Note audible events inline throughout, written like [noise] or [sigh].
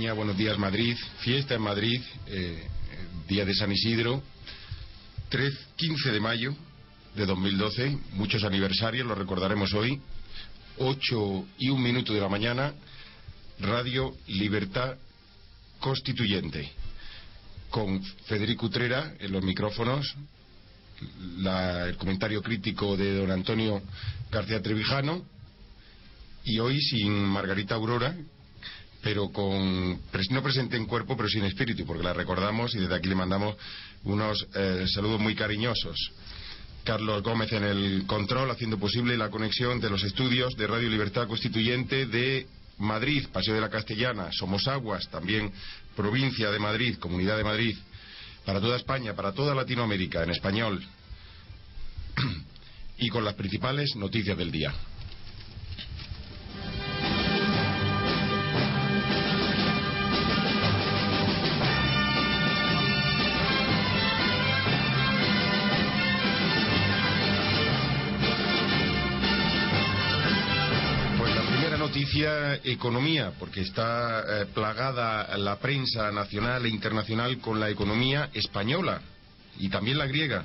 Buenos días, Madrid. Fiesta en Madrid, eh, día de San Isidro, 3, 15 de mayo de 2012, muchos aniversarios, lo recordaremos hoy. 8 y un minuto de la mañana, Radio Libertad Constituyente, con Federico Utrera en los micrófonos, la- el comentario crítico de don Antonio García Trevijano, y hoy sin Margarita Aurora, pero con no presente en cuerpo, pero sin espíritu, porque la recordamos y desde aquí le mandamos unos eh, saludos muy cariñosos. Carlos Gómez en el control, haciendo posible la conexión de los estudios de Radio Libertad Constituyente de Madrid, Paseo de la Castellana, Somos Aguas, también provincia de Madrid, Comunidad de Madrid, para toda España, para toda Latinoamérica, en español, [clears throat] y con las principales noticias del día. Economía, porque está eh, plagada la prensa nacional e internacional con la economía española y también la griega.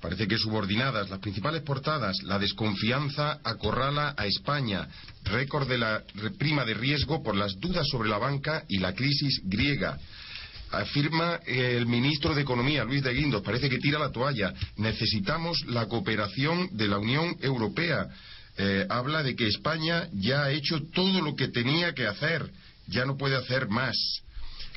Parece que subordinadas. Las principales portadas, la desconfianza acorrala a España, récord de la prima de riesgo por las dudas sobre la banca y la crisis griega. Afirma el ministro de Economía, Luis de Guindos, parece que tira la toalla. Necesitamos la cooperación de la Unión Europea. Eh, habla de que España ya ha hecho todo lo que tenía que hacer, ya no puede hacer más.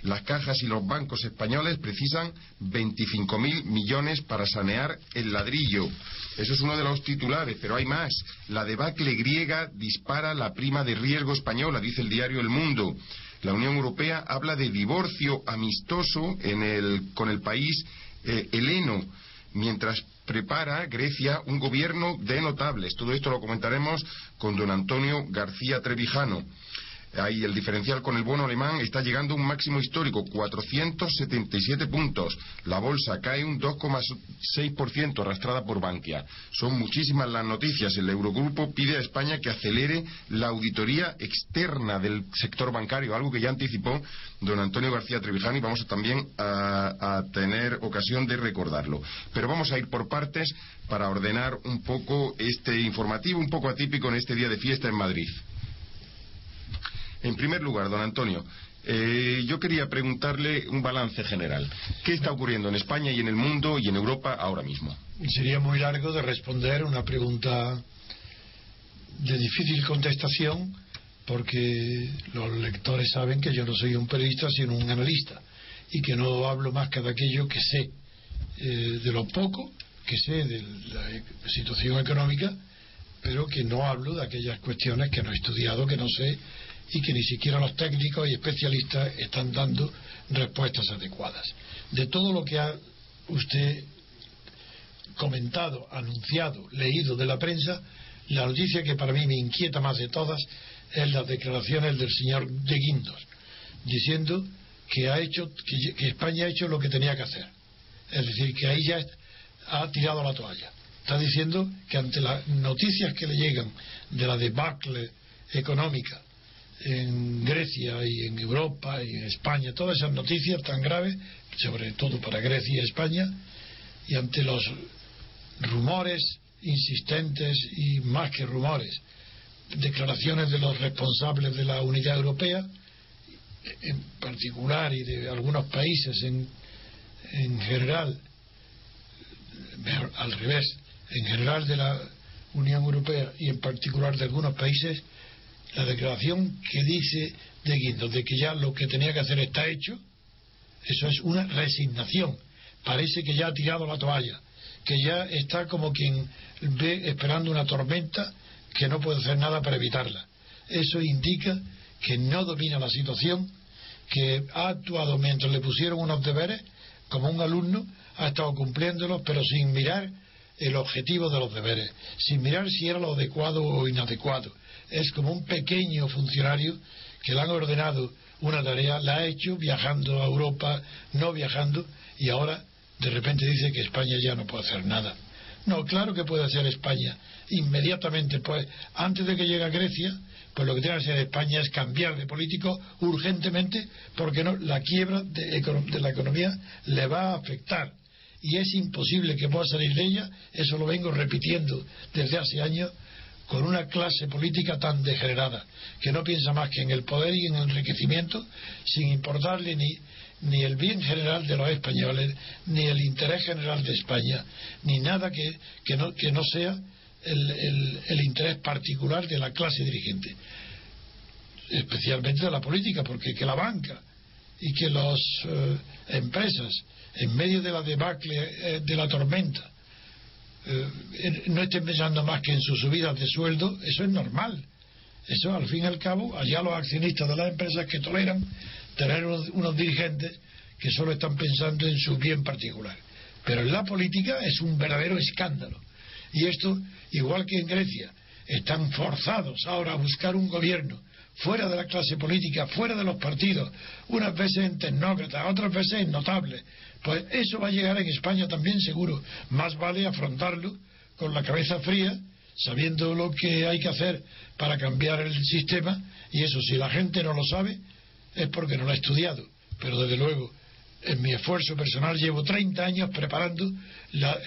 Las cajas y los bancos españoles precisan 25.000 millones para sanear el ladrillo. Eso es uno de los titulares, pero hay más. La debacle griega dispara la prima de riesgo española, dice el diario El Mundo. La Unión Europea habla de divorcio amistoso en el- con el país eh, heleno, mientras prepara Grecia un gobierno de notables. Todo esto lo comentaremos con don Antonio García Trevijano. Ahí el diferencial con el bono alemán está llegando a un máximo histórico, 477 puntos. La bolsa cae un 2,6% arrastrada por Bankia. Son muchísimas las noticias. El Eurogrupo pide a España que acelere la auditoría externa del sector bancario, algo que ya anticipó don Antonio García Trevijano y vamos también a, a tener ocasión de recordarlo. Pero vamos a ir por partes para ordenar un poco este informativo, un poco atípico en este día de fiesta en Madrid. En primer lugar, don Antonio, eh, yo quería preguntarle un balance general. ¿Qué está ocurriendo en España y en el mundo y en Europa ahora mismo? Sería muy largo de responder una pregunta de difícil contestación porque los lectores saben que yo no soy un periodista sino un analista y que no hablo más que de aquello que sé, eh, de lo poco que sé de la e- situación económica, pero que no hablo de aquellas cuestiones que no he estudiado, que no sé y que ni siquiera los técnicos y especialistas están dando respuestas adecuadas. De todo lo que ha usted comentado, anunciado, leído de la prensa, la noticia que para mí me inquieta más de todas es las declaraciones del señor de Guindos, diciendo que ha hecho que, España ha hecho lo que tenía que hacer. Es decir, que ahí ya ha tirado la toalla. Está diciendo que ante las noticias que le llegan de la debacle económica en Grecia y en Europa y en España, todas esas noticias tan graves, sobre todo para Grecia y España, y ante los rumores insistentes y más que rumores, declaraciones de los responsables de la unidad europea, en particular y de algunos países en, en general, al revés, en general de la Unión Europea y en particular de algunos países, la declaración que dice de Guindos de que ya lo que tenía que hacer está hecho, eso es una resignación. Parece que ya ha tirado la toalla, que ya está como quien ve esperando una tormenta que no puede hacer nada para evitarla. Eso indica que no domina la situación, que ha actuado mientras le pusieron unos deberes, como un alumno, ha estado cumpliéndolos, pero sin mirar el objetivo de los deberes, sin mirar si era lo adecuado o inadecuado. Es como un pequeño funcionario que le han ordenado una tarea, la ha hecho viajando a Europa, no viajando, y ahora de repente dice que España ya no puede hacer nada. No, claro que puede hacer España. Inmediatamente, pues, antes de que llegue a Grecia, pues lo que tiene que hacer España es cambiar de político urgentemente, porque no, la quiebra de, de la economía le va a afectar y es imposible que pueda salir de ella, eso lo vengo repitiendo desde hace años, con una clase política tan degenerada, que no piensa más que en el poder y en el enriquecimiento, sin importarle ni, ni el bien general de los españoles, ni el interés general de España, ni nada que, que, no, que no sea el, el, interés particular de la clase dirigente, especialmente de la política, porque que la banca y que las eh, empresas en medio de la debacle eh, de la tormenta, eh, no estén pensando más que en sus subidas de sueldo, eso es normal. Eso, al fin y al cabo, allá los accionistas de las empresas que toleran tener unos, dirigentes que solo están pensando en su bien particular. Pero en la política es un verdadero escándalo. Y esto, igual que en Grecia, están forzados ahora a buscar un gobierno fuera de la clase política, fuera de los partidos, unas veces en tecnócratas, otras veces en notables, pues eso va a llegar en España también seguro. Más vale afrontarlo con la cabeza fría, sabiendo lo que hay que hacer para cambiar el sistema, y eso si la gente no lo sabe es porque no lo ha estudiado. Pero desde luego, en mi esfuerzo personal llevo 30 años preparando la,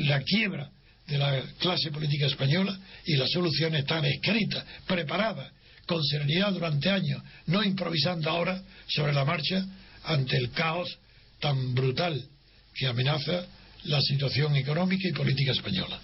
la quiebra de la clase política española y las soluciones están escritas, preparadas, con serenidad durante años, no improvisando ahora sobre la marcha ante el caos tan brutal que amenaza la situación económica y política española.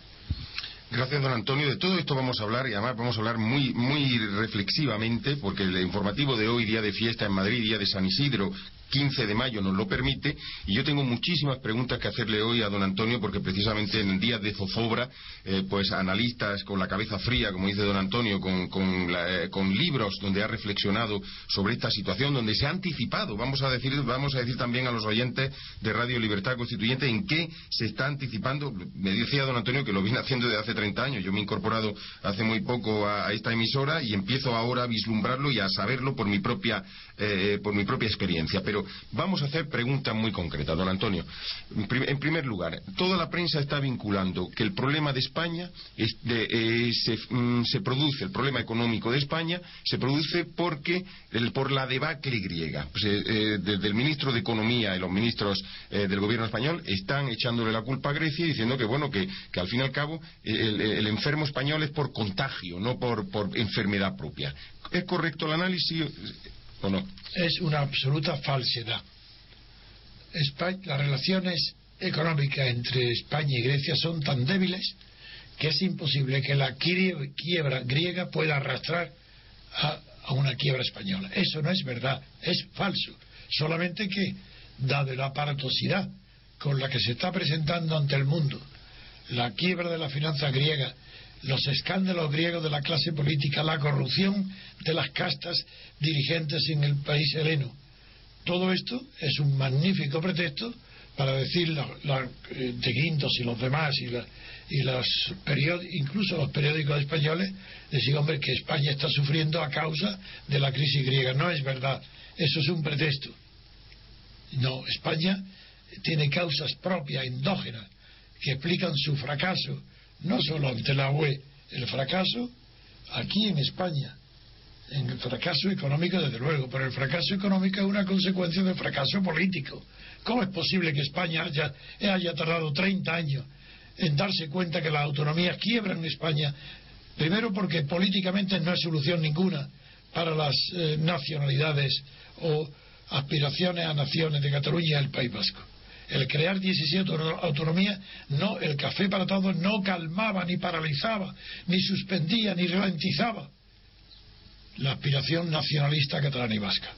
Gracias, don Antonio. De todo esto vamos a hablar y además vamos a hablar muy, muy reflexivamente porque el informativo de hoy, día de fiesta en Madrid, día de San Isidro, 15 de mayo nos lo permite y yo tengo muchísimas preguntas que hacerle hoy a don Antonio porque precisamente en días de zozobra eh, pues analistas con la cabeza fría como dice don Antonio con, eh, con, libros donde ha reflexionado sobre esta situación donde se ha anticipado vamos a decir vamos a decir también a los oyentes de Radio Libertad Constituyente en qué se está anticipando. Me decía don Antonio que lo viene haciendo desde hace 30 años yo me he incorporado hace muy poco a, esta emisora y empiezo ahora a vislumbrarlo y a saberlo por mi propia eh, por mi propia experiencia pero vamos a hacer preguntas muy concretas, don Antonio. En primer lugar, toda la prensa está vinculando que el problema de España eh, mm, se, produce, el problema económico de España se produce porque por la debacle griega. Pues, eh, eh, desde el ministro de Economía y los ministros del gobierno español están echándole la culpa a Grecia diciendo que bueno que, al fin y al cabo el, enfermo español es por contagio, no por enfermedad propia. ¿Es correcto el análisis? Es una absoluta falsedad. las relaciones económicas entre España y Grecia son tan débiles que es imposible que la quiebra griega pueda arrastrar a, una quiebra española. Eso no es verdad, es falso. Solamente que, dado la aparatosidad con la que se está presentando ante el mundo la quiebra de la finanza griega, los escándalos griegos de la clase política, la corrupción de las castas dirigentes en el país heleno. Todo esto es un magnífico pretexto para decir eh, de Guindos y los demás y, y los incluso los periódicos españoles decir hombre que España está sufriendo a causa de la crisis griega. No es verdad. Eso es un pretexto. No España tiene causas propias endógenas que explican su fracaso no solo ante la UE el fracaso aquí en España en el fracaso económico desde luego pero el fracaso económico es una consecuencia del fracaso político ¿Cómo es posible que España haya, tardado 30 años en darse cuenta que las autonomías quiebran en España? Primero porque políticamente no hay solución ninguna para las eh, nacionalidades o aspiraciones a naciones de Cataluña y el País Vasco. El crear 17 autonomías, no, el café para todos no calmaba, ni paralizaba, ni suspendía, ni ralentizaba la aspiración nacionalista catalana y vasca.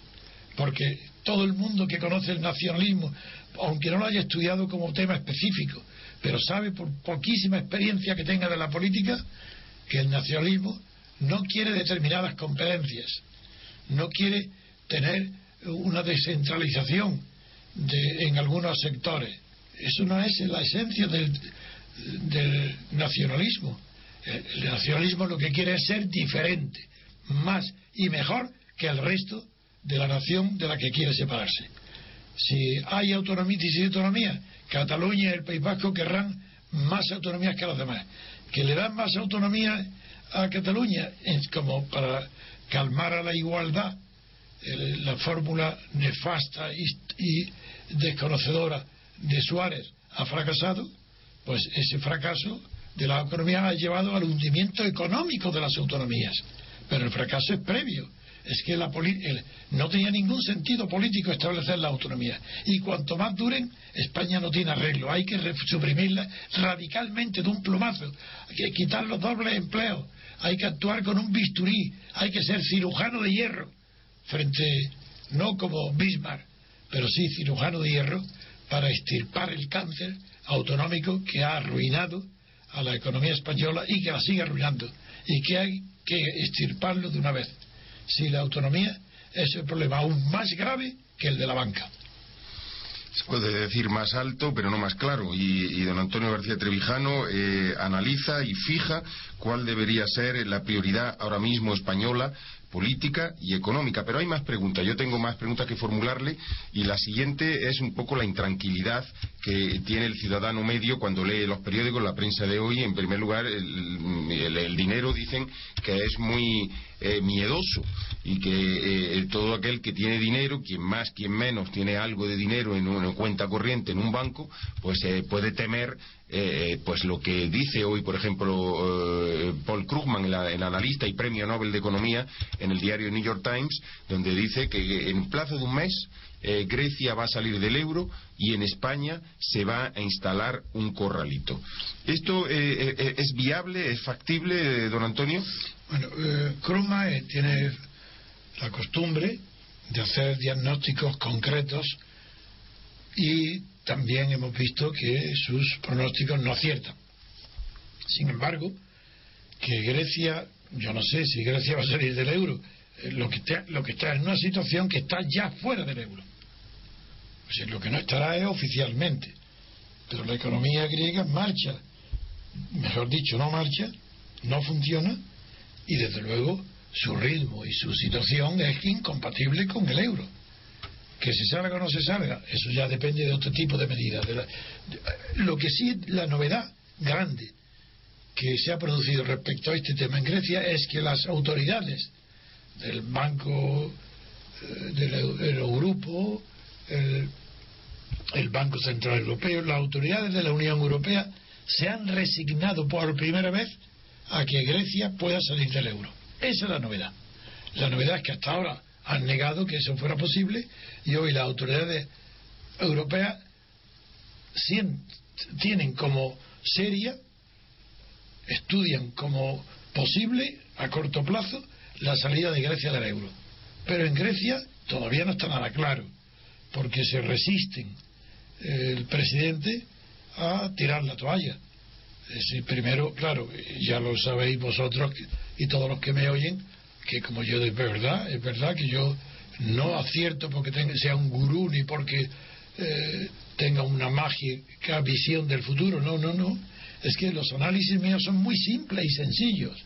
Porque todo el mundo que conoce el nacionalismo, aunque no lo haya estudiado como tema específico, pero sabe por poquísima experiencia que tenga de la política, que el nacionalismo no quiere determinadas competencias, no quiere tener una descentralización de, en algunos sectores. Eso no es la esencia del, nacionalismo. El nacionalismo lo que quiere es ser diferente, más y mejor que el resto de la nación de la que quiere separarse. Si hay autonomía, y autonomía, Cataluña y el País Vasco querrán más autonomías que los demás. Que le dan más autonomía a Cataluña es como para calmar a la igualdad la fórmula nefasta y, desconocedora de Suárez ha fracasado, pues ese fracaso de la autonomía ha llevado al hundimiento económico de las autonomías. Pero el fracaso es previo es que la no tenía ningún sentido político establecer la autonomía. Y cuanto más duren, España no tiene arreglo. Hay que suprimirla radicalmente de un plumazo. Hay que quitar los dobles empleos. Hay que actuar con un bisturí. Hay que ser cirujano de hierro. Frente, no como Bismarck, pero sí cirujano de hierro para extirpar el cáncer autonómico que ha arruinado a la economía española y que la sigue arruinando. Y que hay que extirparlo de una vez si la autonomía es el problema aún más grave que el de la banca. Se puede decir más alto, pero no más claro. Y, don Antonio García Trevijano eh, analiza y fija cuál debería ser la prioridad ahora mismo española política y económica. Pero hay más preguntas. Yo tengo más preguntas que formularle y la siguiente es un poco la intranquilidad que tiene el ciudadano medio cuando lee los periódicos, la prensa de hoy. En primer lugar, el, dinero dicen que es muy eh, miedoso y que eh, todo aquel que tiene dinero, quien más, quien menos, tiene algo de dinero en una cuenta corriente en un banco, pues eh, puede temer eh, pues lo que dice hoy, por ejemplo, eh, Paul Krugman, el, analista y premio Nobel de Economía, en el diario New York Times, donde dice que en plazo de un mes eh, Grecia va a salir del euro y en España se va a instalar un corralito. ¿Esto es viable, es factible, don Antonio? Bueno, Krugman tiene la costumbre de hacer diagnósticos concretos y también hemos visto que sus pronósticos no aciertan. Sin embargo, que Grecia, yo no sé si Grecia va a salir del euro, eh, lo que está, lo que está en una situación que está ya fuera del euro. Pues lo que no estará es oficialmente. Pero la economía griega marcha, mejor dicho, no marcha, no funciona, y desde luego su ritmo y su situación es incompatible con el euro. Que se salga o no se salga, eso ya depende de otro tipo de medidas. lo que sí, la novedad grande que se ha producido respecto a este tema en Grecia es que las autoridades del Banco, eh, del Eurogrupo, el, el Banco Central Europeo, las autoridades de la Unión Europea se han resignado por primera vez a que Grecia pueda salir del euro. Esa es la novedad. La novedad es que hasta ahora han negado que eso fuera posible y hoy las autoridades europeas tienen como seria, estudian como posible a corto plazo la salida de Grecia del euro. Pero en Grecia todavía no está nada claro, porque se resisten el presidente a tirar la toalla. Sí, primero, claro, ya lo sabéis vosotros y todos los que me oyen, que como yo es verdad, es verdad que yo no acierto porque tenga, sea un gurú ni porque eh, tenga una mágica visión del futuro, no, no, no. Es que los análisis míos son muy simples y sencillos.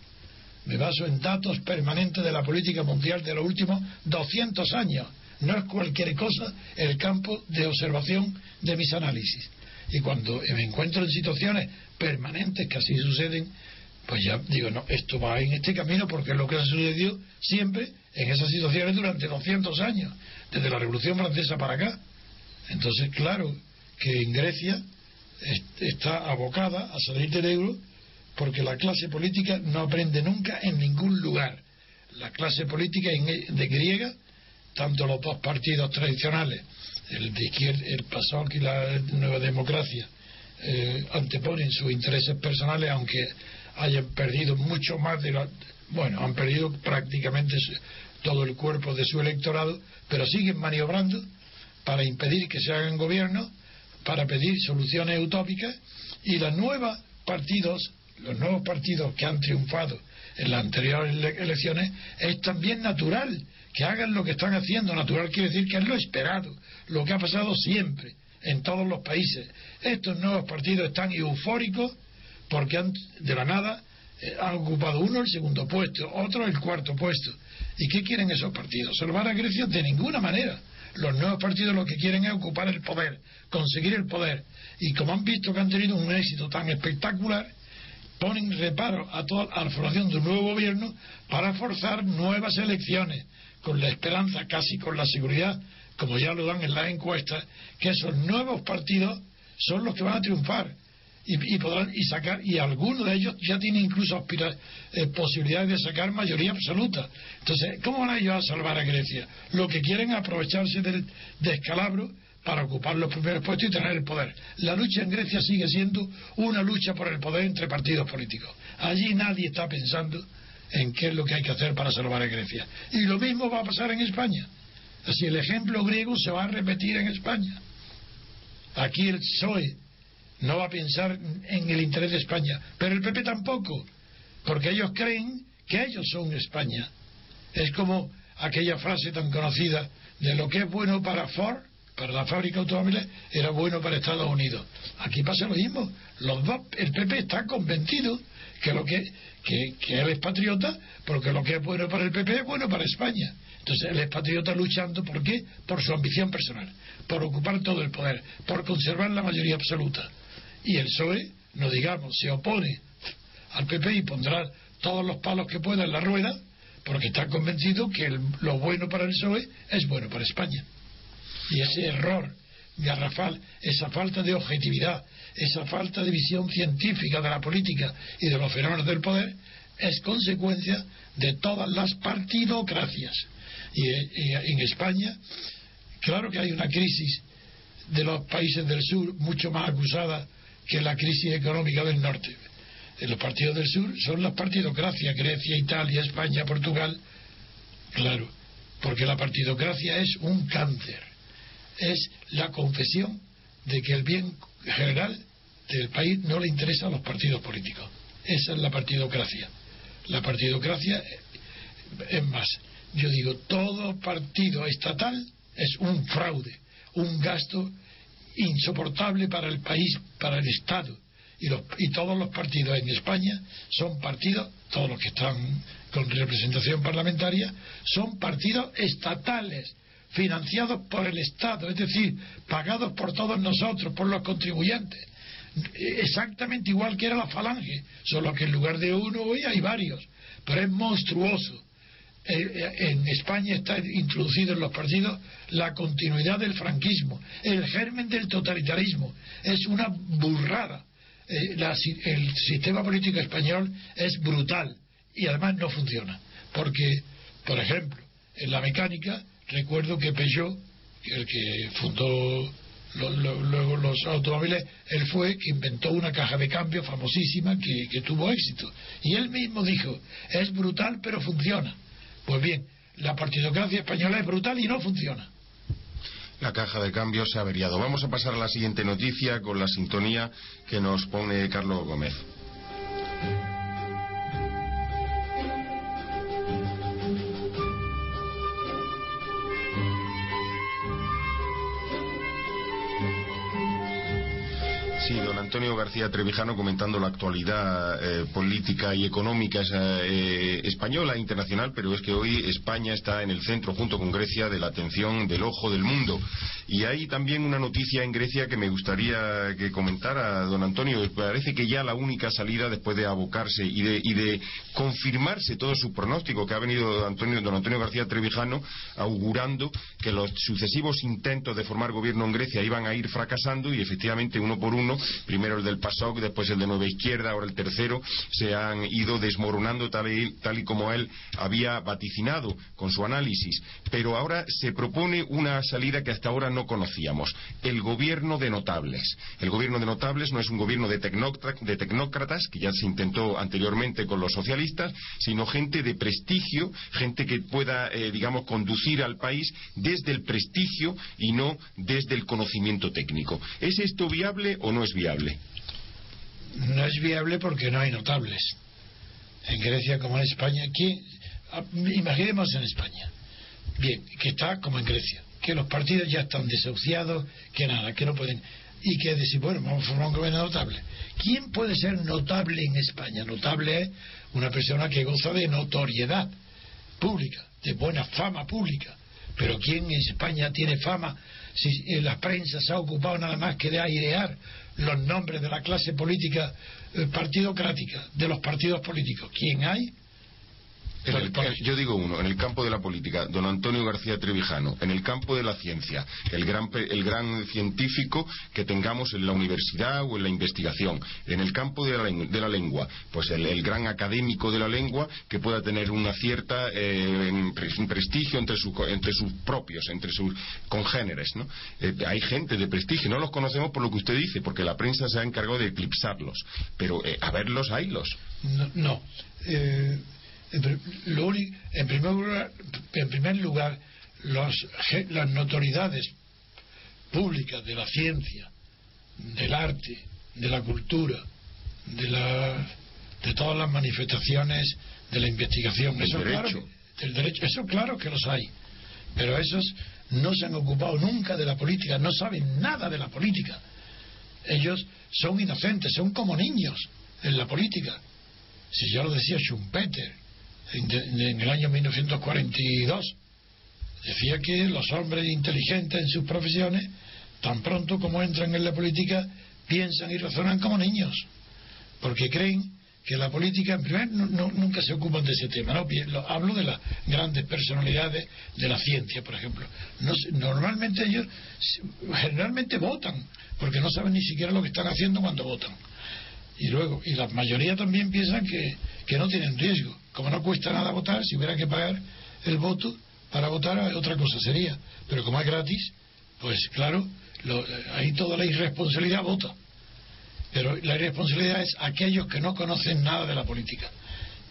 Me baso en datos permanentes de la política mundial de los últimos 200 años. No es cualquier cosa el campo de observación de mis análisis. Y cuando me encuentro en situaciones permanentes que así suceden, pues ya digo, no, esto va en este camino porque es lo que ha sucedido siempre en esas situaciones durante 200 años, desde la Revolución Francesa para acá. Entonces, claro que en Grecia está abocada a salir del euro porque la clase política no aprende nunca en ningún lugar. La clase política de griega, tanto los dos partidos tradicionales, el de izquierda, el PASOK y la Nueva Democracia, eh, anteponen sus intereses personales, aunque hayan perdido mucho más de la. Bueno, han perdido prácticamente todo el cuerpo de su electorado, pero siguen maniobrando para impedir que se hagan gobiernos, para pedir soluciones utópicas y los nuevos partidos, los nuevos partidos que han triunfado en las anteriores elecciones, es también natural que hagan lo que están haciendo. Natural quiere decir que es lo esperado, lo que ha pasado siempre en todos los países. Estos nuevos partidos están eufóricos porque han, de la nada eh, han ocupado uno el segundo puesto, otro el cuarto puesto. ¿Y qué quieren esos partidos? ¿Salvar a Grecia? De ninguna manera. Los nuevos partidos lo que quieren es ocupar el poder, conseguir el poder. Y como han visto que han tenido un éxito tan espectacular, ponen reparo a, toda, la formación de un nuevo gobierno para forzar nuevas elecciones, con la esperanza, casi con la seguridad, como ya lo dan en las encuestas, que esos nuevos partidos son los que van a triunfar y, podrán y sacar y algunos de ellos ya tienen incluso aspira, eh, posibilidades de sacar mayoría absoluta. Entonces, ¿cómo van ellos a salvar a Grecia? Lo que quieren es aprovecharse del descalabro para ocupar los primeros puestos y tener el poder. La lucha en Grecia sigue siendo una lucha por el poder entre partidos políticos. Allí nadie está pensando en qué es lo que hay que hacer para salvar a Grecia. Y lo mismo va a pasar en España. Así el ejemplo griego se va a repetir en España. Aquí el PSOE no va a pensar en el interés de España, pero el PP tampoco, porque ellos creen que ellos son España. Es como aquella frase tan conocida de lo que es bueno para Ford, para la fábrica de automóviles, era bueno para Estados Unidos. Aquí pasa lo mismo. Los dos, el PP está convencido que lo que, que, que él es patriota, porque lo que es bueno para el PP es bueno para España. Entonces él es patriota luchando, ¿por qué? Por su ambición personal, por ocupar todo el poder, por conservar la mayoría absoluta. Y el PSOE, no digamos, se opone al PP y pondrá todos los palos que pueda en la rueda, porque está convencido que lo bueno para el PSOE es bueno para España. Y ese error garrafal, esa falta de objetividad, esa falta de visión científica de la política y de los fenómenos del poder, es consecuencia de todas las partidocracias. Y, en España, claro que hay una crisis de los países del sur mucho más acusada que la crisis económica del norte. En los partidos del sur son las partidocracias, Grecia, Italia, España, Portugal. Claro, porque la partidocracia es un cáncer. Es la confesión de que el bien general del país no le interesa a los partidos políticos. Esa es la partidocracia. La partidocracia es más. Yo digo, todo partido estatal es un fraude, un gasto insoportable para el país, para el Estado. Y, los, y todos los partidos en España son partidos, todos los que están con representación parlamentaria, son partidos estatales, financiados por el Estado, es decir, pagados por todos nosotros, por los contribuyentes. Exactamente igual que era la falange, solo que en lugar de uno hoy hay varios, pero es monstruoso eh, eh, en España está introducido en los partidos la continuidad del franquismo, el germen del totalitarismo. Es una burrada. Eh, el sistema político español es brutal y además no funciona. Porque, por ejemplo, en la mecánica, recuerdo que Peugeot, el que fundó luego los automóviles, él fue que inventó una caja de cambio famosísima que tuvo éxito. Y él mismo dijo, es brutal pero funciona. Pues bien, la partidocracia española es brutal y no funciona. La caja de cambios se ha averiado. Vamos a pasar a la siguiente noticia con la sintonía que nos pone Carlos Gómez. Antonio García Trevijano comentando la actualidad eh, política y económica eh, española e internacional, pero es que hoy España está en el centro, junto con Grecia, de la atención del ojo del mundo. Y hay también una noticia en Grecia que me gustaría que comentara don Antonio. Parece que ya la única salida después de abocarse y de, y de confirmarse todo su pronóstico que ha venido don Antonio, don Antonio García Trevijano augurando que los sucesivos intentos de formar gobierno en Grecia iban a ir fracasando y efectivamente uno por uno, primero el del PASOK, después el de Nueva Izquierda, ahora el tercero, se han ido desmoronando tal y, tal y como él había vaticinado con su análisis. Pero ahora se propone una salida que hasta ahora no conocíamos, el gobierno de notables. El gobierno de notables no es un gobierno de, tecnócra- de tecnócratas, que ya se intentó anteriormente con los socialistas, sino gente de prestigio, gente que pueda, eh, digamos, conducir al país desde el prestigio y no desde el conocimiento técnico. ¿Es esto viable o no es viable? No es viable porque no hay notables. En Grecia como en España, ¿quién? Ah, Imaginemos en España. Bien, que está como en Grecia, que los partidos ya están desahuciados, que nada, que no pueden. Y que decir, bueno, vamos a formar un gobierno notable. ¿Quién puede ser notable en España? Notable es una persona que goza de notoriedad pública, de buena fama pública. Pero ¿quién en España tiene fama si en la prensa se ha ocupado nada más que de airear los nombres de la clase política eh, partidocrática, de los partidos políticos? ¿Quién hay? En el- por- yo digo uno, en el campo de la política, don Antonio García Trevijano, en el campo de la ciencia, el gran, el gran científico que tengamos en la universidad o en la investigación, en el campo de la, de la lengua, pues el, el gran académico de la lengua que pueda tener una cierta eh, en un prestigio entre, su co- entre sus propios, entre sus congéneres. ¿no? Eh, hay gente de prestigio, no los conocemos por lo que usted dice, porque la prensa se ha encargado de eclipsarlos, pero eh, a verlos, haylos. No. no. En, pri- lo único- en primer lugar, en primer lugar los las notoriedades públicas de la ciencia, del arte, de la cultura, de, la, de todas las manifestaciones de la investigación. Eso, derecho. Claro, del derecho. Eso claro que los hay. Pero esos no se han ocupado nunca de la política, no saben nada de la política. Ellos son inocentes, son como niños en la política. Si ya lo decía Schumpeter en, de- en el año 1942, decía que los hombres inteligentes en sus profesiones, tan pronto como entran en la política, piensan y razonan como niños, porque creen que la política, en primer no- no- nunca se ocupan de ese tema. ¿no? Hablo de las grandes personalidades de la ciencia, por ejemplo. No normalmente ellos generalmente votan, porque no saben ni siquiera lo que están haciendo cuando votan. Y luego, y la mayoría también piensan que, que no tienen riesgo. Como no cuesta nada votar, si hubiera que pagar el voto para votar, otra cosa sería. Pero como es gratis, pues claro, lo- ahí toda la irresponsabilidad vota. Pero la irresponsabilidad es aquellos que no conocen nada de la política.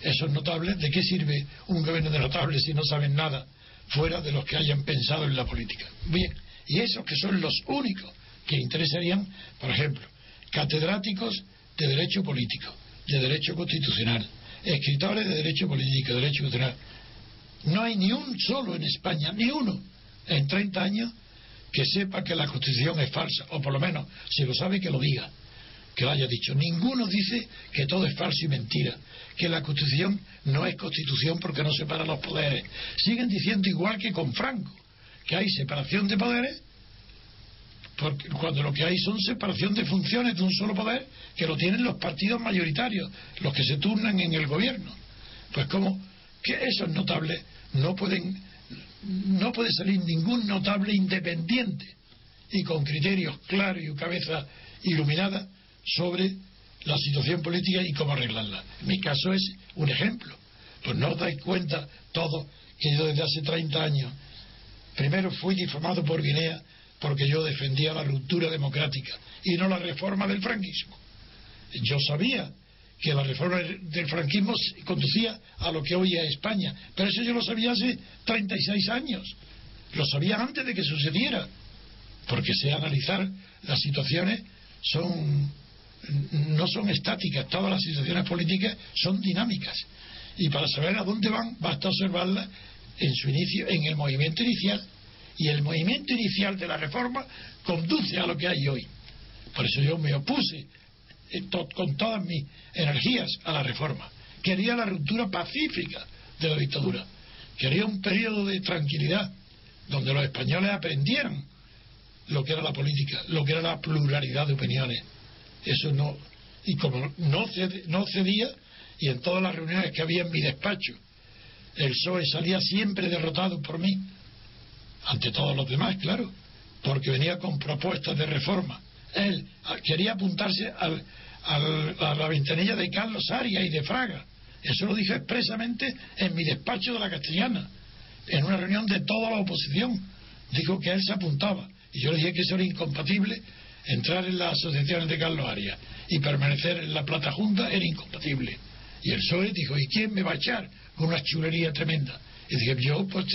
Esos notables, ¿de qué sirve un gobierno de notables si no saben nada fuera de los que hayan pensado en la política? Bien, y esos que son los únicos que interesarían, por ejemplo, catedráticos de Derecho Político, de Derecho Constitucional, escritores de Derecho Político, de Derecho Constitucional. No hay ni un solo en España, ni uno, en 30 años, que sepa que la Constitución es falsa, o por lo menos, si lo sabe, que lo diga, que lo haya dicho. Ninguno dice que todo es falso y mentira, que la Constitución no es Constitución porque no separa los poderes. Siguen diciendo igual que con Franco, que hay separación de poderes, porque cuando lo que hay son separación de funciones de un solo poder que lo tienen los partidos mayoritarios, los que se turnan en el gobierno. Pues como que esos notables no pueden, no puede salir ningún notable independiente y con criterios claros y cabeza iluminada sobre la situación política y cómo arreglarla. Mi caso es un ejemplo. Pues no os dais cuenta todos que yo desde hace 30 años primero fui difamado por Guinea porque yo defendía la ruptura democrática y no la reforma del franquismo. Yo sabía que la reforma del franquismo conducía a lo que hoy es España, pero eso yo lo sabía hace 36 años. Lo sabía antes de que sucediera. porque sé analizar las situaciones son no son estáticas, todas las situaciones políticas son dinámicas. Y para saber a dónde van, basta observarlas en su inicio, en el movimiento inicial. Y el movimiento inicial de la reforma conduce a lo que hay hoy. Por eso yo me opuse eh, con todas mis energías a la reforma. Quería la ruptura pacífica de la dictadura. Quería un periodo de tranquilidad donde los españoles aprendieran lo que era la política, lo que era la pluralidad de opiniones. Eso no. Y como no, no cedía, y en todas las reuniones que había en mi despacho, el PSOE salía siempre derrotado por mí, ante todos los demás, claro, porque venía con propuestas de reforma. Él quería apuntarse al, a la ventanilla de Carlos Arias y de Fraga. Eso lo dije expresamente en mi despacho de la Castellana, en una reunión de toda la oposición. Dijo que él se apuntaba. Y yo le dije que eso era incompatible. Entrar en las asociaciones de Carlos Arias y permanecer en la Plata Junta era incompatible. Y el PSOE dijo, ¿y quién me va a echar? Con una chulería tremenda. Y dije, yo pues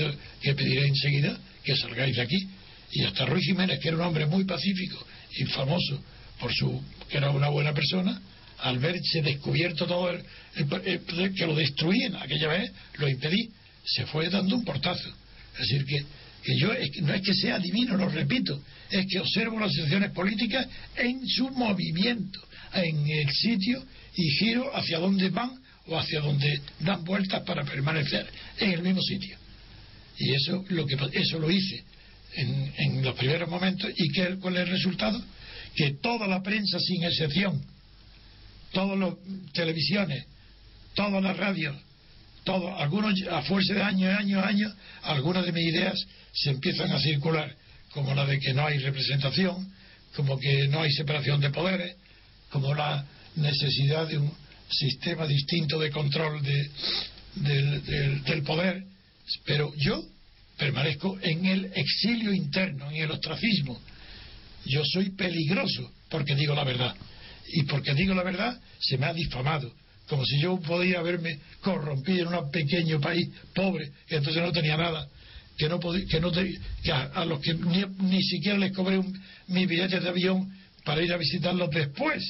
que pediré enseguida que salgáis de aquí. Y hasta Ruiz Jiménez, que era un hombre muy pacífico y famoso por su que era una buena persona, al verse descubierto todo el, que lo destruían aquella vez, lo impedí, se fue dando un portazo. Es decir, que, que yo no es que sea divino, lo repito, es que observo las situaciones políticas en su movimiento, en el sitio y giro hacia donde van o hacia donde dan vueltas para permanecer en el mismo sitio. Y eso lo que eso lo hice en, en los primeros momentos. Y ¿qué, cuál es el resultado que toda la prensa sin excepción todas las televisiones todas las radios todo, algunos a fuerza de años años años algunas de mis ideas se empiezan a circular como la de que no hay representación como que no hay separación de poderes como la necesidad de un sistema distinto de control de, del, poder, pero yo permanezco en el exilio interno, en el ostracismo. Yo soy peligroso porque digo la verdad. Y porque digo la verdad, se me ha difamado. Como si yo podía haberme corrompido en un pequeño país pobre, que entonces no tenía nada, que no podía, que no que a, los que ni, siquiera les cobré un, mi billete de avión para ir a visitarlos después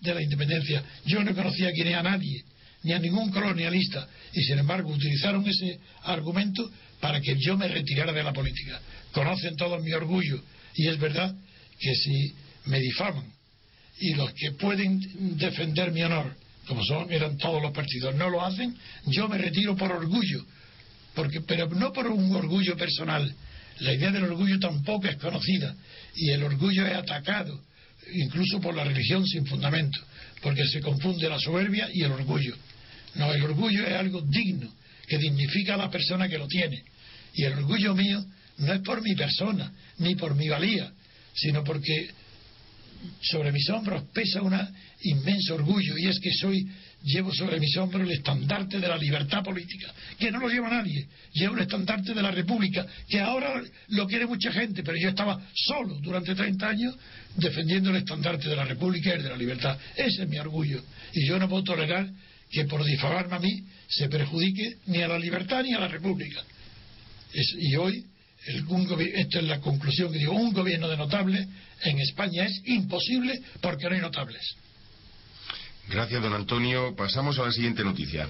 de la independencia. Yo no conocía quién a nadie, ni a ningún colonialista, y sin embargo utilizaron ese argumento para que yo me retirara de la política. Conocen todo mi orgullo, y es verdad que si me difaman y los que pueden defender mi honor, como son, eran todos los partidos, no lo hacen, yo me retiro por orgullo, porque, pero no por un orgullo personal. La idea del orgullo tampoco es conocida. Y el orgullo es atacado incluso por la religión sin fundamento, porque se confunde la soberbia y el orgullo. No, el orgullo es algo digno, que dignifica a la persona que lo tiene. Y el orgullo mío no es por mi persona, ni por mi valía, sino porque sobre mis hombros pesa un inmenso orgullo, y es que soy llevo sobre mis hombros el estandarte de la libertad política, que no lo lleva nadie. Llevo el estandarte de la República, que ahora lo quiere mucha gente, pero yo estaba solo durante 30 años defendiendo el estandarte de la República y de la libertad. Ese es mi orgullo. Y yo no puedo tolerar que por difamarme a mí se perjudique ni a la libertad ni a la República. y hoy, el, esta es la conclusión que digo, un gobierno de notables en España es imposible porque no hay notables. Gracias, don Antonio. Pasamos a la siguiente noticia.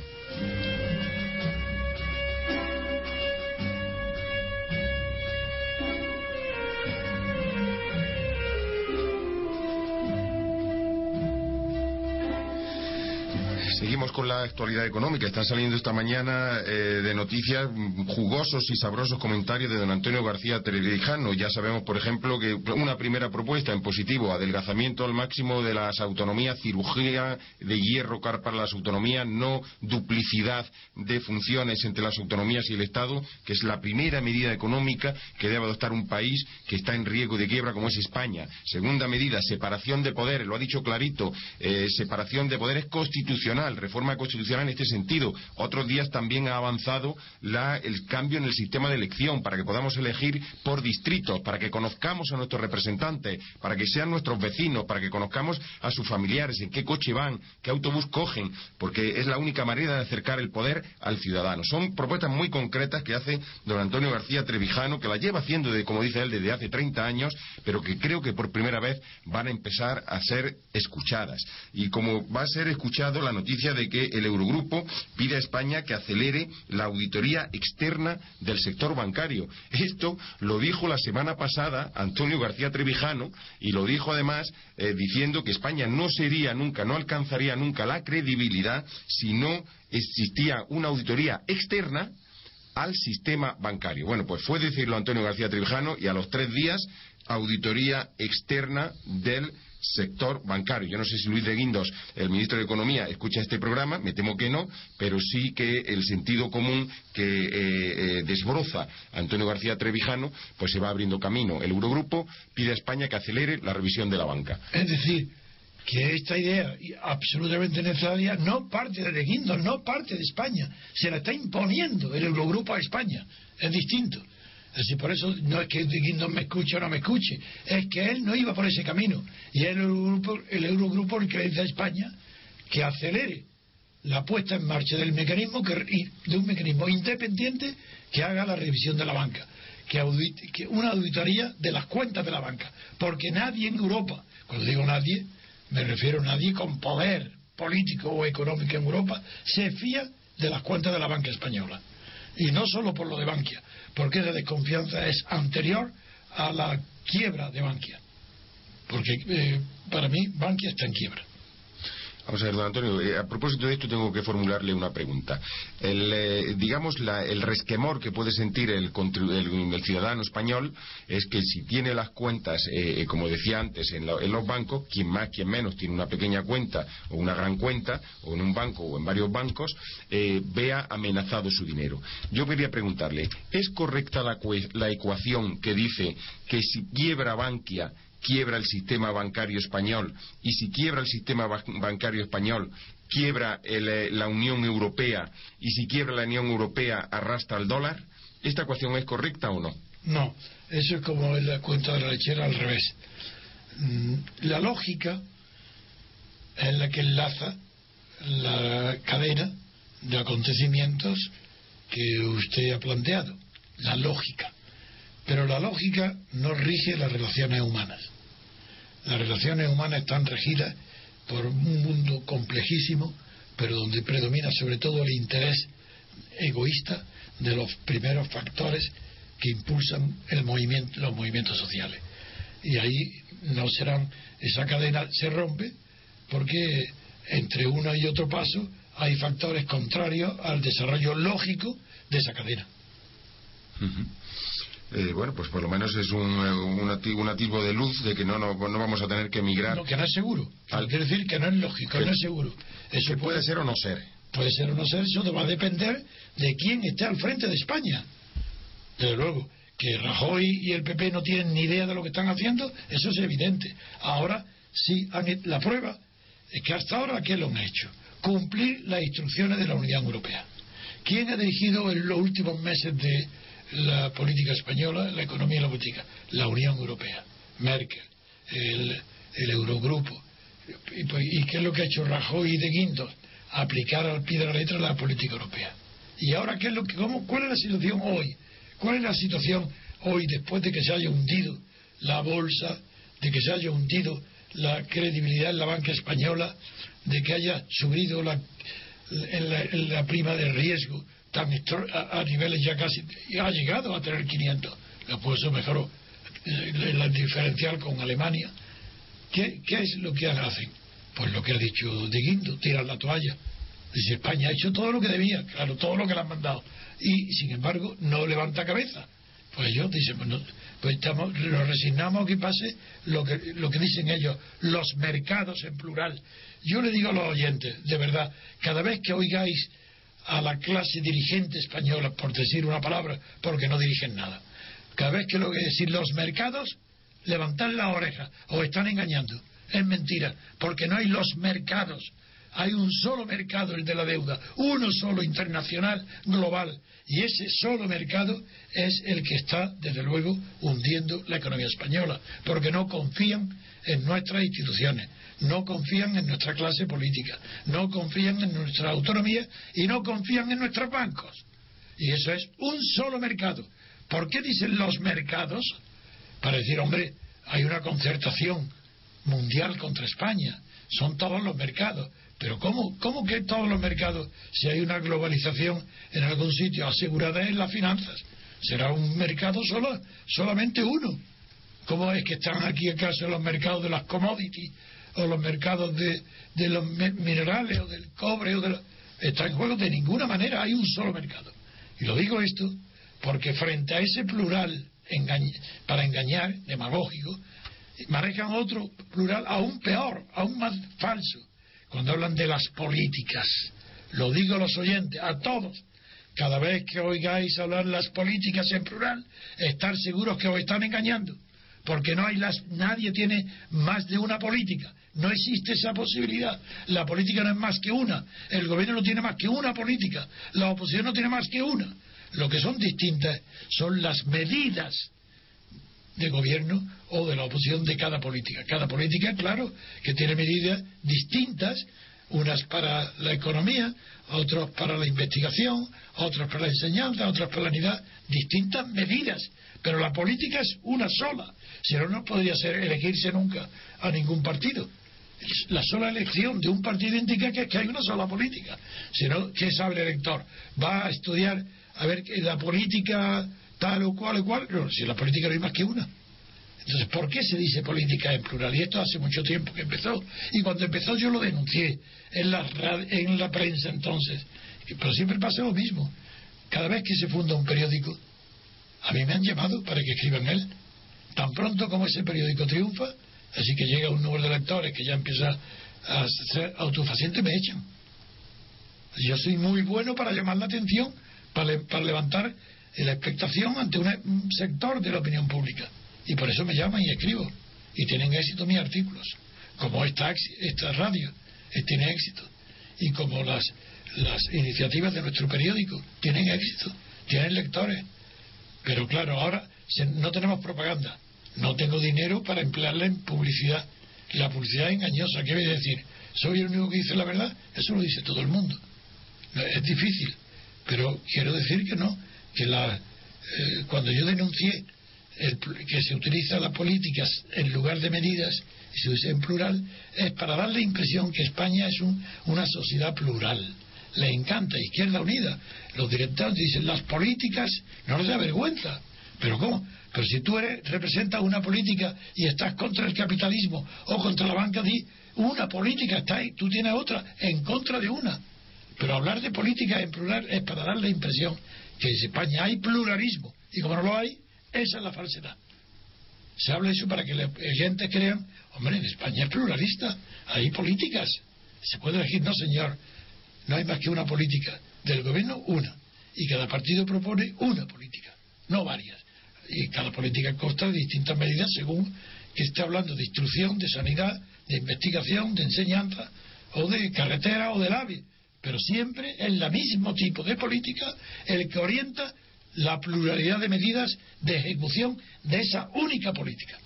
Con la actualidad económica. Están saliendo esta mañana eh, de noticias jugosos y sabrosos comentarios de don Antonio García Televijano. Ya sabemos, por ejemplo, que una primera propuesta en positivo, adelgazamiento al máximo de las autonomías, cirugía de hierro car para las autonomías, no duplicidad de funciones entre las autonomías y el Estado, que es la primera medida económica que debe adoptar un país que está en riesgo de quiebra como es España. Segunda medida, separación de poderes, lo ha dicho clarito, eh, separación de poderes constitucional reforma reforma constitucional en este sentido. Otros días también ha avanzado la, el cambio en el sistema de elección para que podamos elegir por distritos, para que conozcamos a nuestros representantes, para que sean nuestros vecinos, para que conozcamos a sus familiares, en qué coche van, qué autobús cogen, porque es la única manera de acercar el poder al ciudadano. Son propuestas muy concretas que hace don Antonio García Trevijano, que las lleva haciendo, como dice él, desde hace 30 años, pero que creo que por primera vez van a empezar a ser escuchadas. Y como va a ser escuchado la noticia de que el Eurogrupo pide a España que acelere la auditoría externa del sector bancario. Esto lo dijo la semana pasada Antonio García Trevijano y lo dijo además eh, diciendo que España no sería nunca, no alcanzaría nunca la credibilidad si no existía una auditoría externa al sistema bancario. Bueno, pues fue decirlo Antonio García Trevijano y a los tres días auditoría externa del sector bancario. Yo no sé si Luis de Guindos, el ministro de Economía, escucha este programa, me temo que no, pero sí que el sentido común que eh, eh, desbroza Antonio García Trevijano, pues se va abriendo camino. El Eurogrupo pide a España que acelere la revisión de la banca. Es decir, que esta idea absolutamente necesaria no parte de Guindos, no parte de España, se la está imponiendo el Eurogrupo a España. Es distinto. Decir, por eso no es que Guindos me escuche o no me escuche, es que él no iba por ese camino. Y el Eurogrupo, el Eurogrupo que le dice a España que acelere la puesta en marcha del mecanismo, que, de un mecanismo independiente que haga la revisión de la banca, que, que una auditoría de las cuentas de la banca. Porque nadie en Europa, cuando digo nadie, me refiero a nadie con poder político o económico en Europa, se fía de las cuentas de la banca española. Y no solo por lo de Bankia, porque esa desconfianza es anterior a la quiebra de Bankia. Porque eh, para mí Bankia está en quiebra. Vamos a ver, don Antonio, eh, a propósito de esto tengo que formularle una pregunta. Eh, digamos, la, el resquemor que puede sentir el, el, ciudadano español es que si tiene las cuentas, eh, como decía antes, en, los bancos, quien más, quien menos tiene una pequeña cuenta o una gran cuenta, o en un banco o en varios bancos, vea amenazado su dinero. Yo quería preguntarle, ¿es correcta la, la ecuación que dice que si quiebra Bankia, quiebra el sistema bancario español y si quiebra el sistema bancario español quiebra el, eh, la Unión Europea y si quiebra la Unión Europea arrastra el dólar, ¿esta ecuación es correcta o no? No, eso es como la cuenta de la lechera al revés. Mm, la lógica es la que enlaza la cadena de acontecimientos que usted ha planteado, la lógica. Pero la lógica no rige las relaciones humanas. Las relaciones humanas están regidas por un mundo complejísimo, pero donde predomina sobre todo el interés egoísta de los primeros factores que impulsan el movimiento, los movimientos sociales. Y ahí no serán, esa cadena se rompe porque entre uno y otro paso hay factores contrarios al desarrollo lógico de esa cadena. Eh, bueno, pues por lo menos es un, un, atisbo de luz de que no, no, no, vamos a tener que emigrar. No, que no es seguro. Quiere decir que no es lógico, no es seguro. Eso puede, puede, ser o no ser. Puede ser o no ser, eso va a depender de quién esté al frente de España. Desde luego, que Rajoy y el PP no tienen ni idea de lo que están haciendo, eso es evidente. Ahora sí, han, la prueba es que hasta ahora, ¿qué lo han hecho? Cumplir las instrucciones de la Unión Europea. ¿Quién ha dirigido en los últimos meses de la política española, la economía y la política, la Unión Europea, Merkel, el, Eurogrupo. Y, pues, ¿Y, qué es lo que ha hecho Rajoy y de Guindos? Aplicar al pie de la letra la política europea. ¿Y ahora qué es lo que, cómo, cuál es la situación hoy? ¿Cuál es la situación hoy después de que se haya hundido la bolsa, de que se haya hundido la credibilidad en la banca española, de que haya subido la, en la prima de riesgo tan a, niveles ya casi ha llegado a tener 500 después eso mejoró la diferencial con Alemania. ¿Qué, ¿qué, es lo que hacen? pues lo que ha dicho De Guindo tirar la toalla. Dice España ha hecho todo lo que debía claro todo lo que le han mandado. Y sin embargo no levanta cabeza. Pues ellos dicen pues, pues estamos, nos resignamos que pase lo que, lo que dicen ellos los mercados en plural. Yo le digo a los oyentes de verdad cada vez que oigáis a la clase dirigente española, por decir una palabra, porque no dirigen nada. Cada vez que lo que decir los mercados, levantar la oreja, o están engañando. Es mentira, porque no hay los mercados. Hay un solo mercado, el de la deuda, uno solo internacional, global, y ese solo mercado es el que está, desde luego, hundiendo la economía española, porque no confían en nuestras instituciones, no confían en nuestra clase política, no confían en nuestra autonomía y no confían en nuestros bancos. Y eso es un solo mercado. ¿Por qué dicen los mercados? Para decir, hombre, hay una concertación mundial contra España. Son todos los mercados. Pero ¿cómo, ¿cómo que todos los mercados, si hay una globalización en algún sitio asegurada en las finanzas? Será un mercado solo, solamente uno. ¿Cómo es que están aquí acaso los mercados de las commodities o los mercados de, de los minerales o del cobre o de está en juego de ninguna manera hay un solo mercado y lo digo esto porque frente a ese plural para engañar demagógico manejan otro plural aún peor aún más falso cuando hablan de las políticas lo digo a los oyentes a todos cada vez que oigáis hablar las políticas en plural estar seguros que os están engañando porque no hay las, nadie tiene más de una política. No existe esa posibilidad. La política no es más que una. El gobierno no tiene más que una política. La oposición no tiene más que una. Lo que son distintas son las medidas de gobierno o de la oposición de cada política. Cada política, claro, que tiene medidas distintas, unas para la economía, otras para la investigación, otras para la enseñanza, otras para la unidad, distintas medidas. Pero la política es una sola. Si no, no podría ser elegirse nunca a ningún partido. La sola elección de un partido indica que, que hay una sola política. Si no, ¿qué sabe el elector? ¿Va a estudiar a ver la política tal o cual o cual? No, si la política no hay más que una. Entonces, ¿por qué se dice política en plural? Y esto hace mucho tiempo que empezó. Y cuando empezó yo lo denuncié en la, en la prensa entonces. Pero siempre pasa lo mismo. Cada vez que se funda un periódico, a mí me han llamado para que escriban él. Tan pronto como ese periódico triunfa, así que llega un número de lectores que ya empieza a ser autofaciente, me echan. Yo soy muy bueno para llamar la atención, para, para levantar la expectación ante un sector de la opinión pública. Y por eso me llaman y escribo. Y tienen éxito mis artículos. Como esta, esta radio eh, tiene éxito. Y como las, las iniciativas de nuestro periódico tienen éxito, tienen lectores. Pero claro, ahora no tenemos propaganda no tengo dinero para emplearla en publicidad. La publicidad engañosa, ¿qué quiere decir? ¿Soy el único que dice la verdad? Eso lo dice todo el mundo. Es difícil, pero quiero decir que no, que la, eh, cuando yo denuncié el, que se utiliza las políticas en lugar de medidas se usa en plural, es para dar la impresión que España es un, una sociedad plural. Le encanta Izquierda Unida. Los directores dicen las políticas no les da vergüenza. ¿Pero cómo? Pero si tú eres, representas una política y estás contra el capitalismo o contra la banca, di una política está ahí, tú tienes otra en contra de una. Pero hablar de política en plural es para dar la impresión que en España hay pluralismo y como no lo hay, esa es la falsedad. Se habla eso para que la gente crean, hombre, en España es pluralista, hay políticas. Se puede elegir, no señor, no hay más que una política. Del gobierno, una. Y cada partido propone una política, no varias y cada política consta de distintas medidas según que esté hablando de instrucción, de sanidad, de investigación, de enseñanza, o de carretera o del AVE. Pero siempre es el mismo tipo de política el que orienta la pluralidad de medidas de ejecución de esa única política.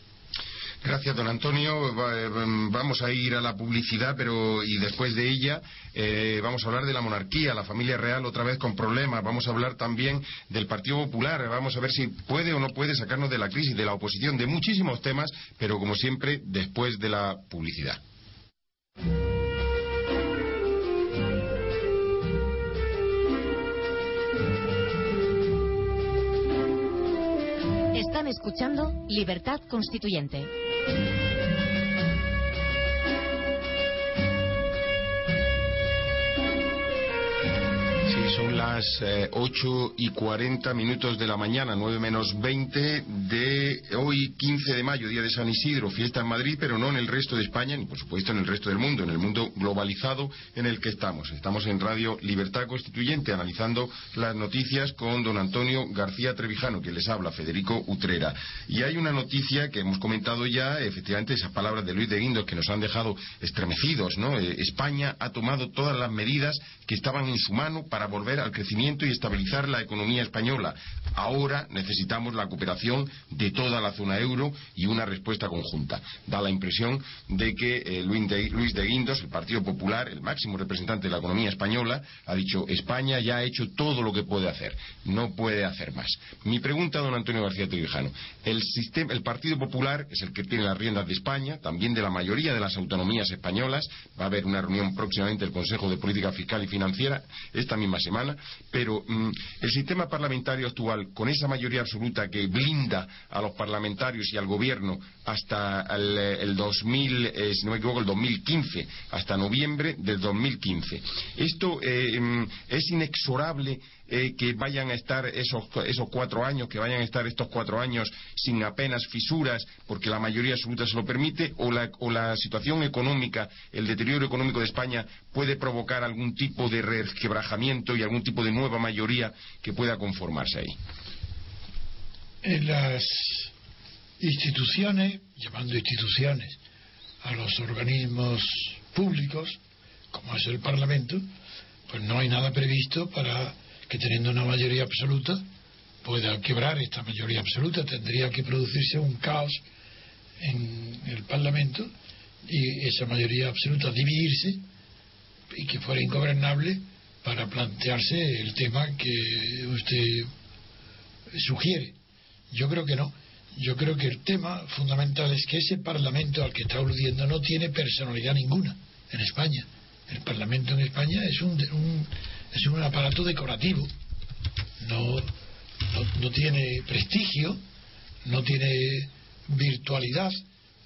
Gracias, don Antonio. Eh, vamos a ir a la publicidad, pero y después de ella eh, vamos a hablar de la monarquía, la familia real otra vez con problemas. Vamos a hablar también del Partido Popular. Vamos a ver si puede o no puede sacarnos de la crisis, de la oposición, de muchísimos temas, pero como siempre, después de la publicidad. Escuchando Libertad Constituyente. Son las eh, 8 y 40 minutos de la mañana, 9 menos 20 de hoy 15 de mayo, día de San Isidro, fiesta en Madrid, pero no en el resto de España, ni por supuesto en el resto del mundo, en el mundo globalizado en el que estamos. Estamos en Radio Libertad Constituyente analizando las noticias con don Antonio García Trevijano, que les habla, Federico Utrera. Y hay una noticia que hemos comentado ya, efectivamente, esas palabras de Luis de Guindos que nos han dejado estremecidos, ¿no? Eh, España ha tomado todas las medidas que estaban en su mano para volver al crecimiento y estabilizar la economía española. Ahora necesitamos la cooperación de toda la zona euro y una respuesta conjunta. Da la impresión de que eh, Luis, de, Guindos, el Partido Popular, el máximo representante de la economía española, ha dicho España ya ha hecho todo lo que puede hacer, no puede hacer más. Mi pregunta, don Antonio García Trevijano, el, sistema, el Partido Popular es el que tiene las riendas de España, también de la mayoría de las autonomías españolas, va a haber una reunión próximamente del Consejo de Política Fiscal y Financiera esta misma semana, pero mm, el sistema parlamentario actual, con esa mayoría absoluta que blinda a los parlamentarios y al gobierno hasta el, el 2000, eh, si no me equivoco, el 2015, hasta noviembre del 2015. Esto eh, mm, es inexorable eh, que vayan a estar esos, esos cuatro años, que vayan a estar estos cuatro años sin apenas fisuras, porque la mayoría absoluta se lo permite, o la, o la situación económica, el deterioro económico de España puede provocar algún tipo de resquebrajamiento y algún tipo de nueva mayoría que pueda conformarse ahí. En las instituciones, llamando instituciones a los organismos públicos, como es el Parlamento, pues no hay nada previsto para que teniendo una mayoría absoluta pueda quebrar esta mayoría absoluta. Tendría que producirse un caos en el Parlamento y esa mayoría absoluta dividirse y que fuera ingobernable para plantearse el tema que usted sugiere. Yo creo que no. Yo creo que el tema fundamental es que ese Parlamento al que está aludiendo no tiene personalidad ninguna en España. El Parlamento en España es un, un es un aparato decorativo. No, no, no tiene prestigio, no tiene virtualidad,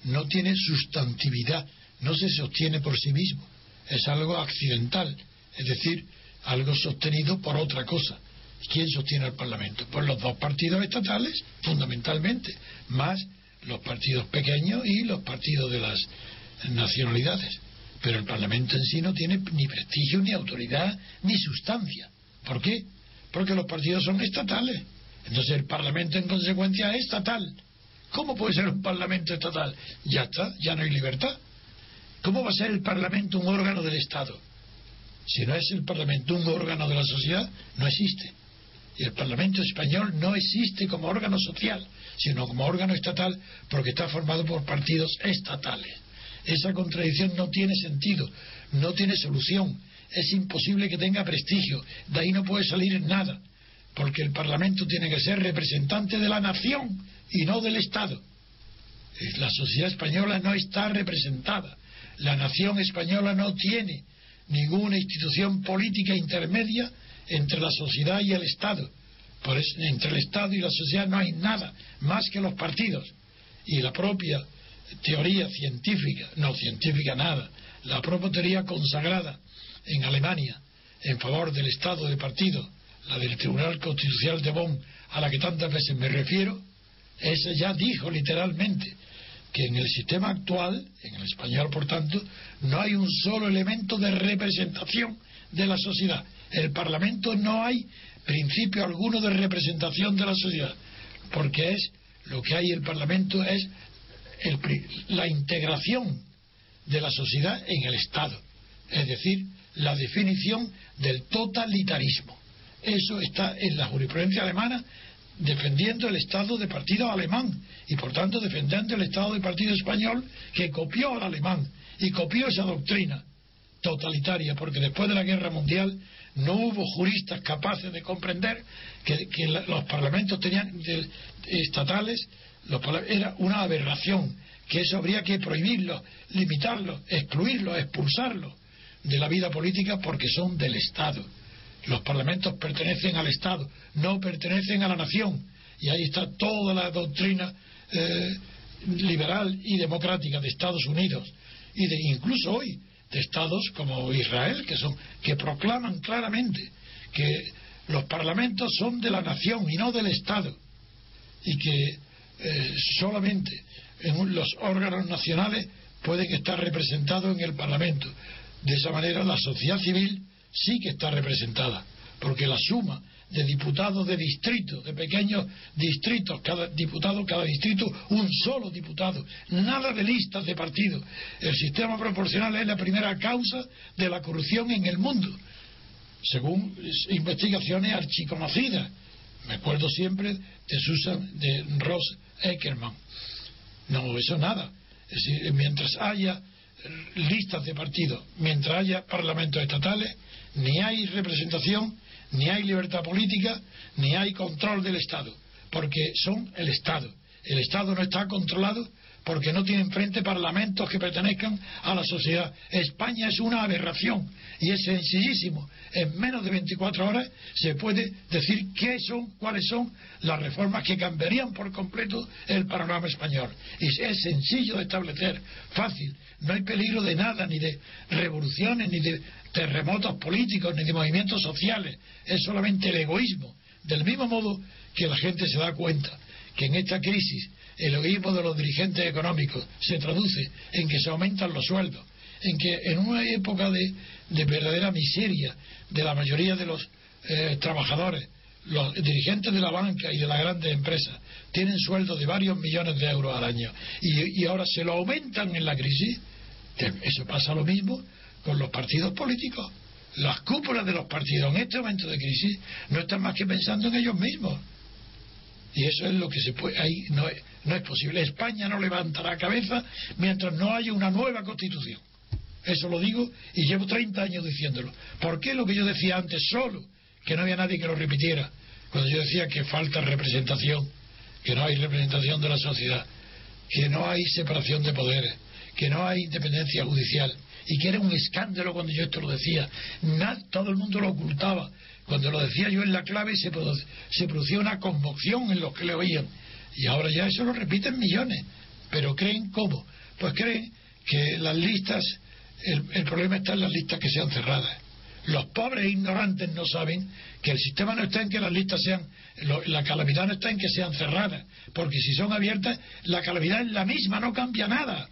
no tiene sustantividad, no se sostiene por sí mismo. Es algo accidental, es decir, algo sostenido por otra cosa. ¿Quién sostiene al Parlamento? Pues los dos partidos estatales, fundamentalmente, más los partidos pequeños y los partidos de las nacionalidades. Pero el Parlamento en sí no tiene ni prestigio, ni autoridad, ni sustancia. ¿Por qué? Porque los partidos son estatales. Entonces el Parlamento en consecuencia es estatal. ¿Cómo puede ser un Parlamento estatal? Ya está, ya no hay libertad. ¿Cómo va a ser el Parlamento un órgano del Estado? Si no es el Parlamento un órgano de la sociedad, no existe. Y el Parlamento español no existe como órgano social, sino como órgano estatal porque está formado por partidos estatales. Esa contradicción no tiene sentido, no tiene solución. Es imposible que tenga prestigio. De ahí no puede salir nada, porque el Parlamento tiene que ser representante de la nación y no del Estado. La sociedad española no está representada. La nación española no tiene ninguna institución política intermedia entre la sociedad y el Estado. Entre el Estado y la sociedad no hay nada más que los partidos. Y la propia teoría científica, no científica nada, la propia teoría consagrada en Alemania en favor del Estado de partido, la del Tribunal Constitucional de Bonn, a la que tantas veces me refiero, esa ya dijo literalmente que en el sistema actual, en el español por tanto, no hay un solo elemento de representación de la sociedad. En el Parlamento no hay principio alguno de representación de la sociedad, porque es lo que hay en el Parlamento es el, la integración de la sociedad en el Estado, es decir, la definición del totalitarismo. Eso está en la jurisprudencia alemana defendiendo el Estado de partido alemán y por tanto defendiendo el Estado de partido español que copió al alemán y copió esa doctrina totalitaria porque después de la guerra mundial no hubo juristas capaces de comprender que, los parlamentos tenían estatales los, era una aberración que eso habría que prohibirlo limitarlo excluirlo expulsarlo de la vida política porque son del Estado los parlamentos pertenecen al Estado, no pertenecen a la nación. Y ahí está toda la doctrina eh, liberal y democrática de Estados Unidos y de incluso hoy de estados como Israel que son que proclaman claramente que los parlamentos son de la nación y no del Estado y que eh, solamente en los órganos nacionales pueden estar representados en el Parlamento. De esa manera la sociedad civil sí que está representada, porque la suma de diputados de distrito, de pequeños distritos, cada diputado, cada distrito, un solo diputado, nada de listas de partidos. El sistema proporcional es la primera causa de la corrupción en el mundo, según investigaciones archiconocidas. Me acuerdo siempre de Susan, de Ross Eckerman. No, eso nada. Es decir, mientras haya listas de partidos, mientras haya parlamentos estatales, ni hay representación ni hay libertad política, ni hay control del Estado, porque son el Estado. El Estado no está controlado porque no tiene enfrente parlamentos que pertenezcan a la sociedad. España es una aberración y es sencillísimo. En menos de 24 horas se puede decir qué son, cuáles son las reformas que cambiarían por completo el panorama español. Y es sencillo de establecer, fácil. No hay peligro de nada, ni de revoluciones, ni de terremotos políticos ni de movimientos sociales, es solamente el egoísmo. Del mismo modo que la gente se da cuenta que en esta crisis el egoísmo de los dirigentes económicos se traduce en que se aumentan los sueldos, en que en una época de, verdadera miseria de la mayoría de los eh, trabajadores, los dirigentes de la banca y de las grandes empresas tienen sueldos de varios millones de euros al año y, y ahora se lo aumentan en la crisis, eso pasa lo mismo con los partidos políticos. Las cúpulas de los partidos en este momento de crisis no están más que pensando en ellos mismos. Y eso es lo que se puede. Ahí no no es posible. España no levantará cabeza mientras no haya una nueva constitución. Eso lo digo y llevo 30 años diciéndolo. ¿Por qué lo que yo decía antes solo? Que no había nadie que lo repitiera. Cuando yo decía que falta representación, que no hay representación de la sociedad, que no hay separación de poderes, que no hay independencia judicial, y que era un escándalo cuando yo esto lo decía. todo el mundo lo ocultaba. Cuando lo decía yo en la clave se, se producía una conmoción en los que le oían. Y ahora ya eso lo repiten millones. Pero creen cómo? Pues creen que las listas, el, problema está en las listas que sean cerradas. Los pobres e ignorantes no saben que el sistema no está en que las listas sean, la calamidad no está en que sean cerradas, porque si son abiertas, la calamidad es la misma, no cambia nada,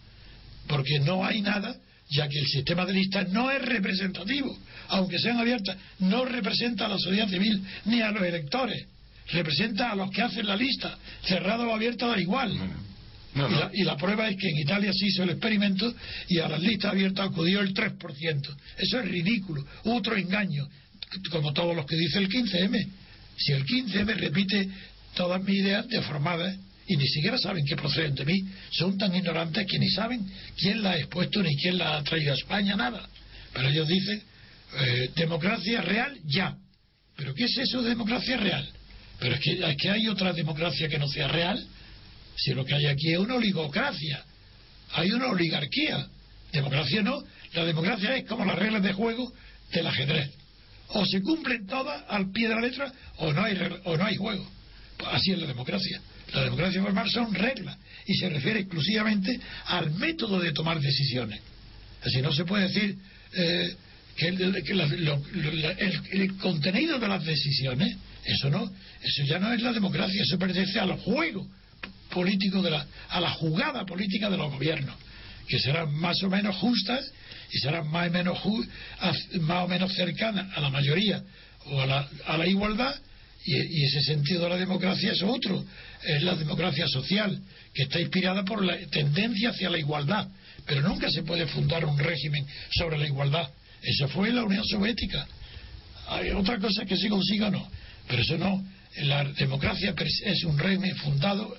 porque no hay nada ya que el sistema de listas no es representativo, aunque sean abiertas, no representa a la sociedad civil ni a los electores, representa a los que hacen la lista, cerrada o abierta da igual. Y, la, prueba es que en Italia se hizo el experimento y a las listas abiertas acudió el 3%. Eso es ridículo, otro engaño, como todos los que dice el 15M. Si el 15M repite todas mis ideas deformadas, y ni siquiera saben que proceden de mí, son tan ignorantes que ni saben quién la ha expuesto ni quién la ha traído a España, nada. Pero ellos dicen, eh, democracia real, ya. ¿Pero qué es eso de democracia real? Pero es que, es que hay otra democracia que no sea real. Si lo que hay aquí es una oligocracia, hay una oligarquía. Democracia no. La democracia es como las reglas de juego del ajedrez. O se cumplen todas al pie de la letra o no hay, o no hay juego. Así es la democracia. La democracia formal son reglas y se refiere exclusivamente al método de tomar decisiones. Así no se puede decir eh, que, el, contenido de las decisiones, eso no, eso ya no es la democracia, eso pertenece al juego político de la, a la jugada política de los gobiernos, que serán más o menos justas y serán más o menos, más o menos cercanas a la mayoría o a la, a la igualdad y, ese sentido de la democracia es otro, es la democracia social, que está inspirada por la tendencia hacia la igualdad. Pero nunca se puede fundar un régimen sobre la igualdad. Eso fue la Unión Soviética. Hay otra cosa que se consiga o no. Pero eso no. La democracia es un régimen fundado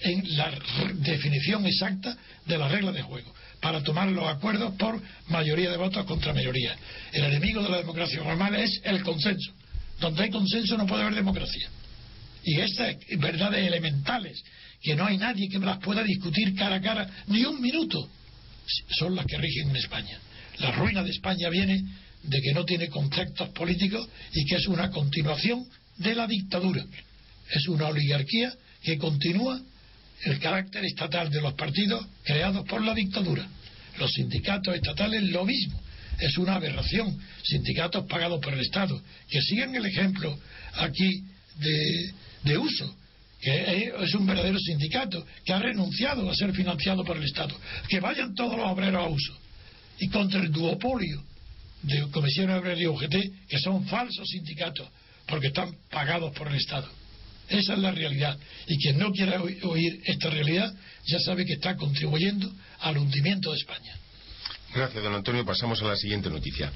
en la definición exacta de las reglas de juego, para tomar los acuerdos por mayoría de votos contra mayoría. El enemigo de la democracia normal es el consenso. Donde hay consenso no puede haber democracia. Y estas verdades elementales, que no hay nadie que las pueda discutir cara a cara ni un minuto, son las que rigen en España. La ruina de España viene de que no tiene conceptos políticos y que es una continuación de la dictadura. Es una oligarquía que continúa el carácter estatal de los partidos creados por la dictadura. Los sindicatos estatales lo mismo. es una aberración. Sindicatos pagados por el Estado. Que sigan el ejemplo aquí de, de uso que es un verdadero sindicato, que ha renunciado a ser financiado por el Estado. Que vayan todos los obreros a uso. Y contra el duopolio de Comisiones Obreras y UGT, que son falsos sindicatos, porque están pagados por el Estado. Esa es la realidad. Y quien no quiera oír esta realidad ya sabe que está contribuyendo al hundimiento de España. Gracias, don Antonio. Pasamos a la siguiente noticia.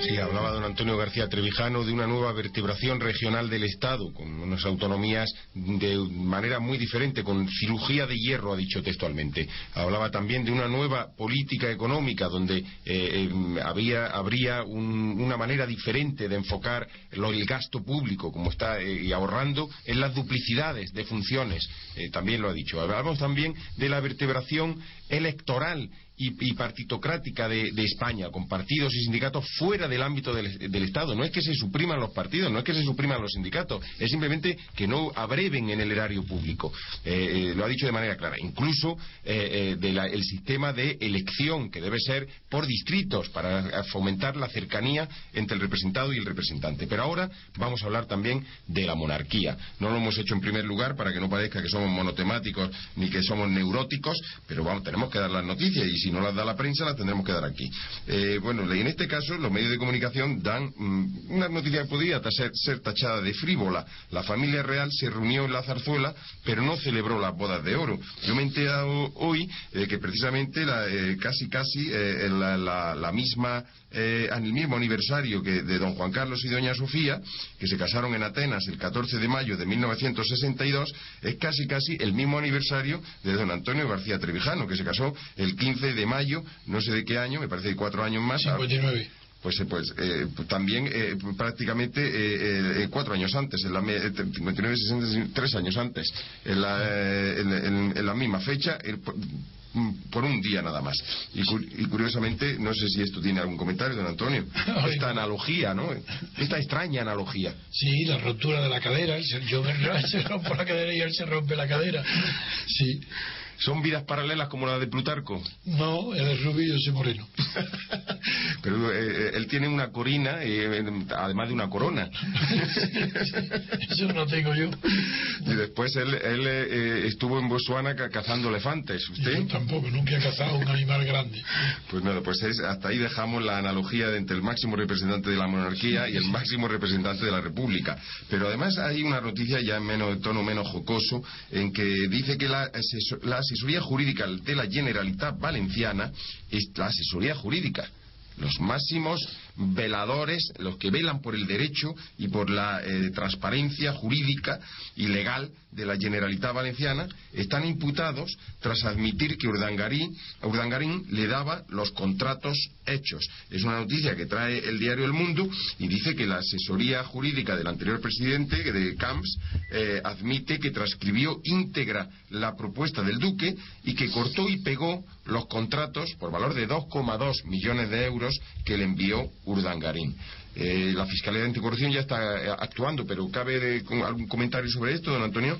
Sí, hablaba Antonio García Trevijano de una nueva vertebración regional del Estado, con unas autonomías de manera muy diferente, con cirugía de hierro, ha dicho textualmente. Hablaba también de una nueva política económica, donde eh, eh, había, habría un- una manera diferente de enfocar el gasto público, como está, eh, ahorrando en las duplicidades de funciones, también lo ha dicho. Hablamos también de la vertebración electoral y, partitocrática de, España, con partidos y sindicatos fuera del ámbito del, Estado. No es que se supriman los partidos, no es que se supriman los sindicatos, es simplemente que no abreven en el erario público. Eh, eh, lo ha dicho de manera clara. Incluso eh, del sistema de elección, que debe ser por distritos, para fomentar la cercanía entre el representado y el representante. Pero ahora vamos a hablar también de la monarquía. No lo hemos hecho en primer lugar para que no parezca que somos monotemáticos ni que somos neuróticos, pero vamos, tenemos que dar las noticias si no las da la prensa las tendremos que dar aquí. Eh, bueno, en este caso los medios de comunicación dan mm, una noticia que podría ser, ser tachada de frívola. La familia real se reunió en la zarzuela, pero no celebró las bodas de oro. Yo me he enterado hoy eh, que precisamente la, eh, casi casi eh, la misma eh, en el mismo aniversario que de don Juan Carlos y doña Sofía, que se casaron en Atenas el 14 de mayo de 1962, es casi casi el mismo aniversario de don Antonio García Trevijano, que se casó el 15 de mayo, no sé de qué año, me parece que cuatro años más. 59. Pues, eh, pues eh, pues también eh, prácticamente eh, eh, cuatro años antes, en la, me- eh, 59, 60, tres años antes, en la, eh, en, en- en la misma fecha, eh, por, por un día nada más. Y, y curiosamente, no sé si esto tiene algún comentario, don Antonio, [laughs] esta analogía, ¿no? Esta extraña analogía. Sí, la rotura de la cadera. Yo me [laughs] se rompo la cadera y él se rompe la cadera. Sí. ¿Son vidas paralelas como la de Plutarco? No, él es rubio y yo soy moreno. [laughs] Pero eh, él tiene una corina, eh, además de una corona. [laughs] Eso no tengo yo. Y después él, él, eh, estuvo en Botswana ca- cazando elefantes. ¿Usted? Yo tampoco, nunca he cazado un animal grande. Pues nada, pues es- hasta ahí dejamos la analogía de entre el máximo representante de la monarquía y el máximo representante de la república. Pero además hay una noticia ya en menos, tono menos jocoso en que dice que la, la asesoría jurídica de la Generalitat Valenciana es la asesoría jurídica. Los máximos veladores, los que velan por el derecho y por la eh, transparencia jurídica y legal de la Generalitat Valenciana, están imputados tras admitir que Urdangarín, le daba los contratos hechos. Es una noticia que trae el diario El Mundo y dice que la asesoría jurídica del anterior presidente de Camps eh, admite que transcribió íntegra la propuesta del Duque y que cortó y pegó los contratos por valor de 2,2 millones de euros que le envió Urdangarín. Eh, la Fiscalía de Anticorrupción ya está eh, actuando, pero ¿cabe de- con algún comentario sobre esto, don Antonio?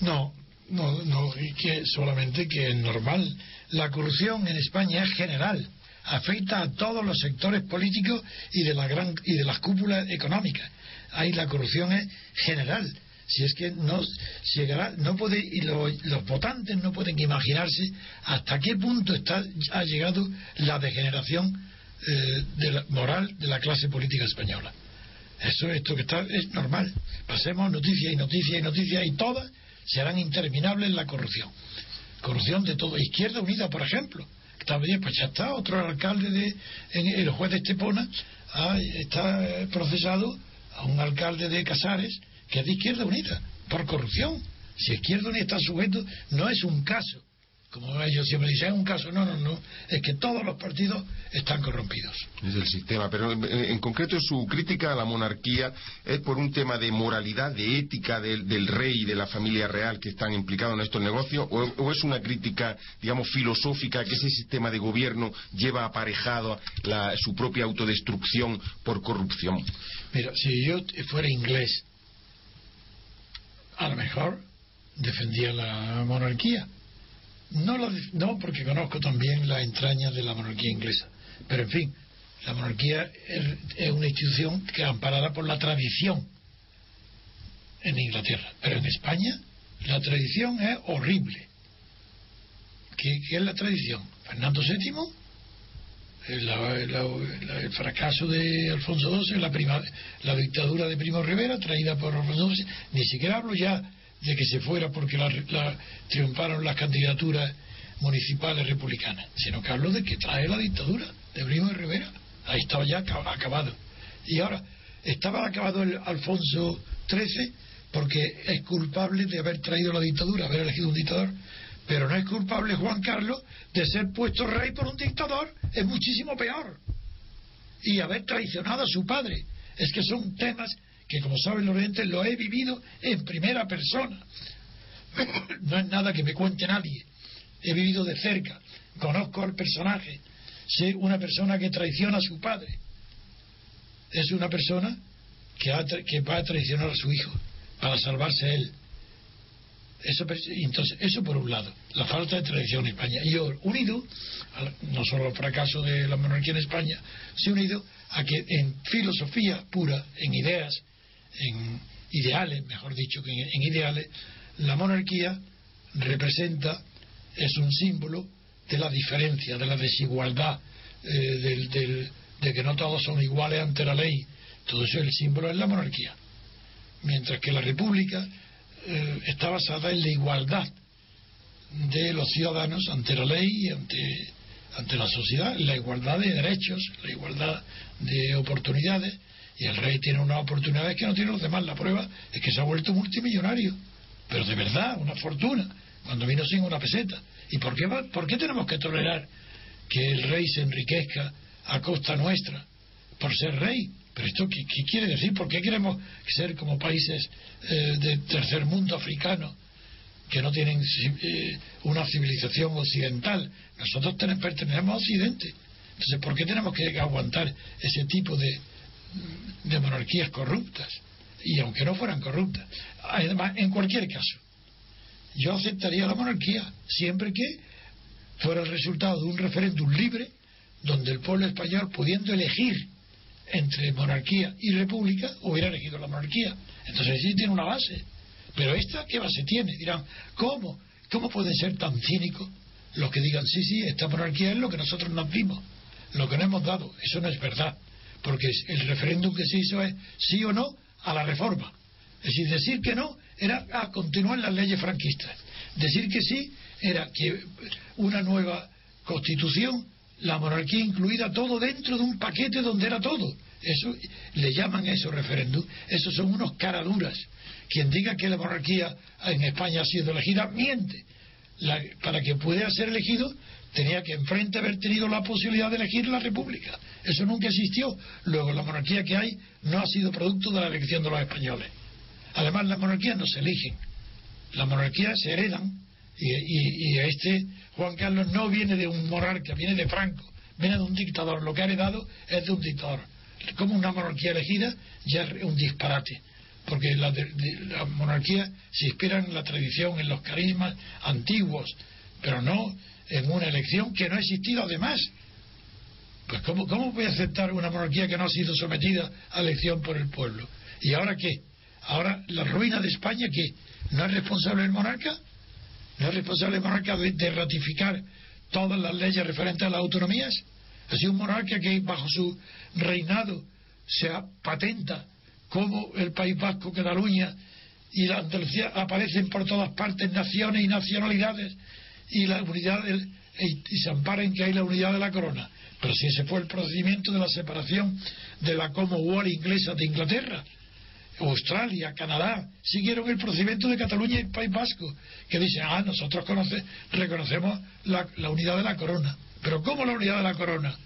No, no, no, que solamente que es normal. La corrupción en España es general, afecta a todos los sectores políticos y de la gran y de las cúpulas económicas. Ahí la corrupción es general. Si es que no llegará, no puede y lo- los votantes no pueden imaginarse hasta qué punto está ha llegado la degeneración eh, de la moral de la clase política española. Eso, esto que está, es normal. Pasemos noticia y noticia y noticia y todas serán interminables la corrupción. Corrupción de todo. Izquierda Unida, por ejemplo. También, pues ya está, otro alcalde de, en el juez de Estepona ah, está eh, procesado a un alcalde de Casares que es de Izquierda Unida, por corrupción. Si Izquierda Unida está sujeto, no es un caso como ellos siempre dicen, es un caso, no, no, no, es que todos los partidos están corrompidos. Es el sistema, pero en, en concreto su crítica a la monarquía es por un tema de moralidad, de ética del, del rey y de la familia real que están implicados en estos negocios, o, o es una crítica, digamos, filosófica que ese sistema de gobierno lleva aparejado la- su propia autodestrucción por corrupción. Mira, si yo fuera inglés, a lo mejor defendía la monarquía. No, lo no porque conozco también las entrañas de la monarquía inglesa. Pero, en fin, la monarquía es, una institución que amparada por la tradición en Inglaterra. Pero en España la tradición es horrible. ¿Qué, es la tradición? Fernando VII el, el fracaso de Alfonso XII, la, prima- la dictadura de Primo Rivera traída por Alfonso XII, ni siquiera hablo ya de que se fuera porque la- la- triunfaron las candidaturas municipales republicanas, sino que hablo de que trae la dictadura de Primo de Rivera. Ahí estaba ya aca- acabado. Y ahora, estaba acabado el Alfonso XIII porque es culpable de haber traído la dictadura, haber elegido un dictador, pero no es culpable Juan Carlos de ser puesto rey por un dictador, es muchísimo peor. Y haber traicionado a su padre. Es que son temas que, como saben los oyentes, lo he vivido en primera persona. [coughs] No es nada que me cuente nadie. He vivido de cerca, conozco al personaje, sé una persona que traiciona a su padre. Es una persona que, va a traicionar a su hijo para salvarse él. Eso, entonces, eso por un lado, la falta de tradición en España. Y yo, unido, no solo al fracaso de la monarquía en España, ha unido a que en filosofía pura, en ideas, en ideales, mejor dicho que en, ideales, la monarquía representa, es un símbolo de la diferencia, de la desigualdad, eh, del, del- de que no todos son iguales ante la ley. Todo eso el símbolo es la monarquía. Mientras que la república eh, está basada en la igualdad de los ciudadanos ante la ley y ante, ante la sociedad, la igualdad de derechos, la igualdad de oportunidades, y el rey tiene unas oportunidades que no tienen los demás. La prueba es que se ha vuelto multimillonario, pero de verdad, una fortuna, cuando vino sin una peseta. ¿Y por qué, por qué tenemos que tolerar que el rey se enriquezca a costa nuestra por ser rey? Pero esto, ¿qué, quiere decir? ¿Por qué queremos ser como países eh, de tercer mundo africano que no tienen eh, una civilización occidental? Nosotros pertenecemos a Occidente. Entonces, ¿por qué tenemos que aguantar ese tipo de, de monarquías corruptas? Y aunque no fueran corruptas. Además, en cualquier caso, yo aceptaría la monarquía siempre que fuera el resultado de un referéndum libre donde el pueblo español pudiendo elegir entre monarquía y república hubiera elegido la monarquía entonces sí tiene una base pero esta qué base tiene dirán ¿cómo? ¿cómo pueden ser tan cínicos los que digan sí sí esta monarquía es lo que nosotros nos dimos lo que nos hemos dado eso no es verdad porque el referéndum que se hizo es sí o no a la reforma es decir, decir que no era a continuar las leyes franquistas. Decir que sí era que una nueva constitución, la monarquía incluida todo dentro de un paquete donde era todo. Eso le llaman eso referéndum. Esos son unos caraduras. Quien diga que la monarquía en España ha sido elegida miente. La- para que pudiera ser elegido tenía que enfrente haber tenido la posibilidad de elegir la república. Eso nunca existió. Luego la monarquía que hay no ha sido producto de la elección de los españoles. Además, las monarquías no se eligen. Las monarquías se heredan. Y, y- este Juan Carlos no viene de un monarca, viene de Franco, viene de un dictador. Lo que ha heredado es de un dictador. Como una monarquía elegida ya es un disparate. Porque la monarquía se inspira en la tradición, en los carismas antiguos, pero no en una elección que no ha existido además. Pues ¿cómo, ¿cómo voy a aceptar una monarquía que no ha sido sometida a elección por el pueblo? ¿Y ahora qué? Ahora la ruina de España que no es responsable el monarca, no es responsable el monarca de, ratificar todas las leyes referentes a las autonomías. Ha sido un monarca que bajo su reinado se patenta como el País Vasco, Cataluña y la Andalucía aparecen por todas partes naciones y nacionalidades y la unidad del- y, y se ampara en que hay la unidad de la corona. Pero si ese fue el procedimiento de la separación de la Commonwealth inglesa de Inglaterra, Australia, Canadá, siguieron el procedimiento de Cataluña y País Vasco, que dicen, ah, nosotros conoce, reconocemos la, unidad de la corona. Pero ¿cómo la unidad de la corona?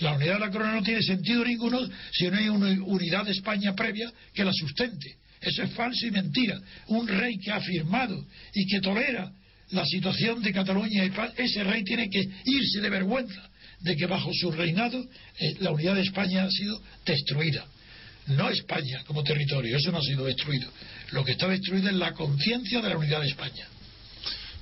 La unidad de la corona no tiene sentido ninguno si no hay una unidad de España previa que la sustente. Eso es falso y mentira. Un rey que ha firmado y que tolera la situación de Cataluña y Paz, ese rey tiene que irse de vergüenza de que bajo su reinado eh, la unidad de España ha sido destruida. No España como territorio, eso no ha sido destruido. Lo que está destruido es la conciencia de la unidad de España.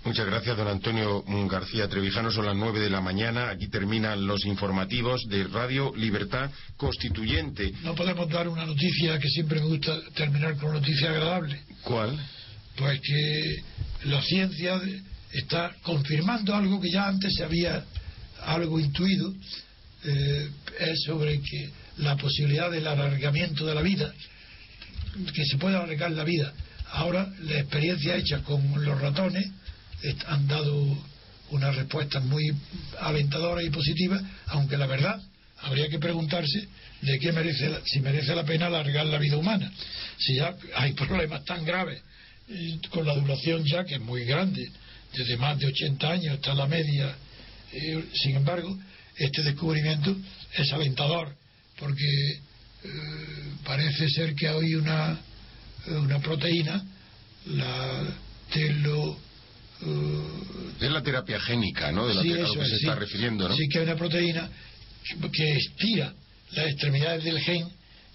Muchas gracias, don Antonio García Trevijano. Son las nueve de la mañana. Aquí terminan los informativos de Radio Libertad Constituyente. No podemos dar una noticia que siempre me gusta terminar con una noticia agradable. ¿Cuál? Pues que la ciencia está confirmando algo que ya antes se había algo intuido, eh, es sobre que la posibilidad del alargamiento de la vida, que se puede alargar la vida. Ahora, la experiencia hecha con los ratones han dado unas respuestas muy alentadoras y positivas, aunque la verdad habría que preguntarse de qué merece, si merece la pena alargar la vida humana. Si ya hay problemas tan graves con la duración ya que es muy grande, desde más de 80 años está la media. Eh, sin embargo, este descubrimiento es alentador porque eh, parece ser que hay una, una proteína, la telo es la terapia génica, ¿no? De la que, se está refiriendo, ¿no? Sí, que hay una proteína que estira las extremidades del gen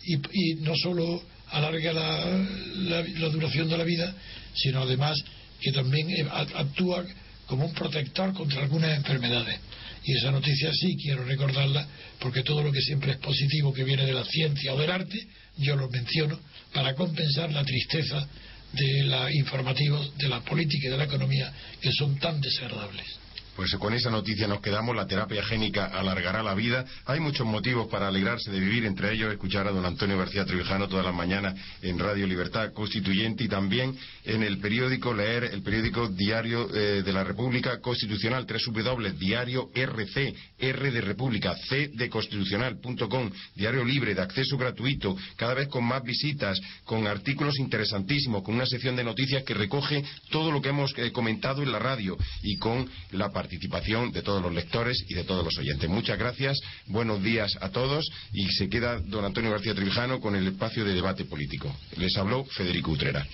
y, no solo alarga la, la, duración de la vida, sino además que también eh, actúa como un protector contra algunas enfermedades. Y esa noticia sí quiero recordarla porque todo lo que siempre es positivo que viene de la ciencia o del arte, yo lo menciono para compensar la tristeza de los informativos de la política y de la economía que son tan desagradables. Pues con esa noticia nos quedamos. La terapia génica alargará la vida. Hay muchos motivos para alegrarse de vivir, entre ellos escuchar a don Antonio García Trevijano todas las mañanas en Radio Libertad Constituyente y también en el periódico, leer el periódico Diario eh, de la República Constitucional, W Diario RC, R de República, C de Constitucional.com, diario libre, de acceso gratuito, cada vez con más visitas, con artículos interesantísimos, con una sección de noticias que recoge todo lo que hemos eh, comentado en la radio y con la participación de todos los lectores y de todos los oyentes. Muchas gracias, buenos días a todos y se queda don Antonio García Trevijano con el espacio de debate político. Les habló Federico Utrera.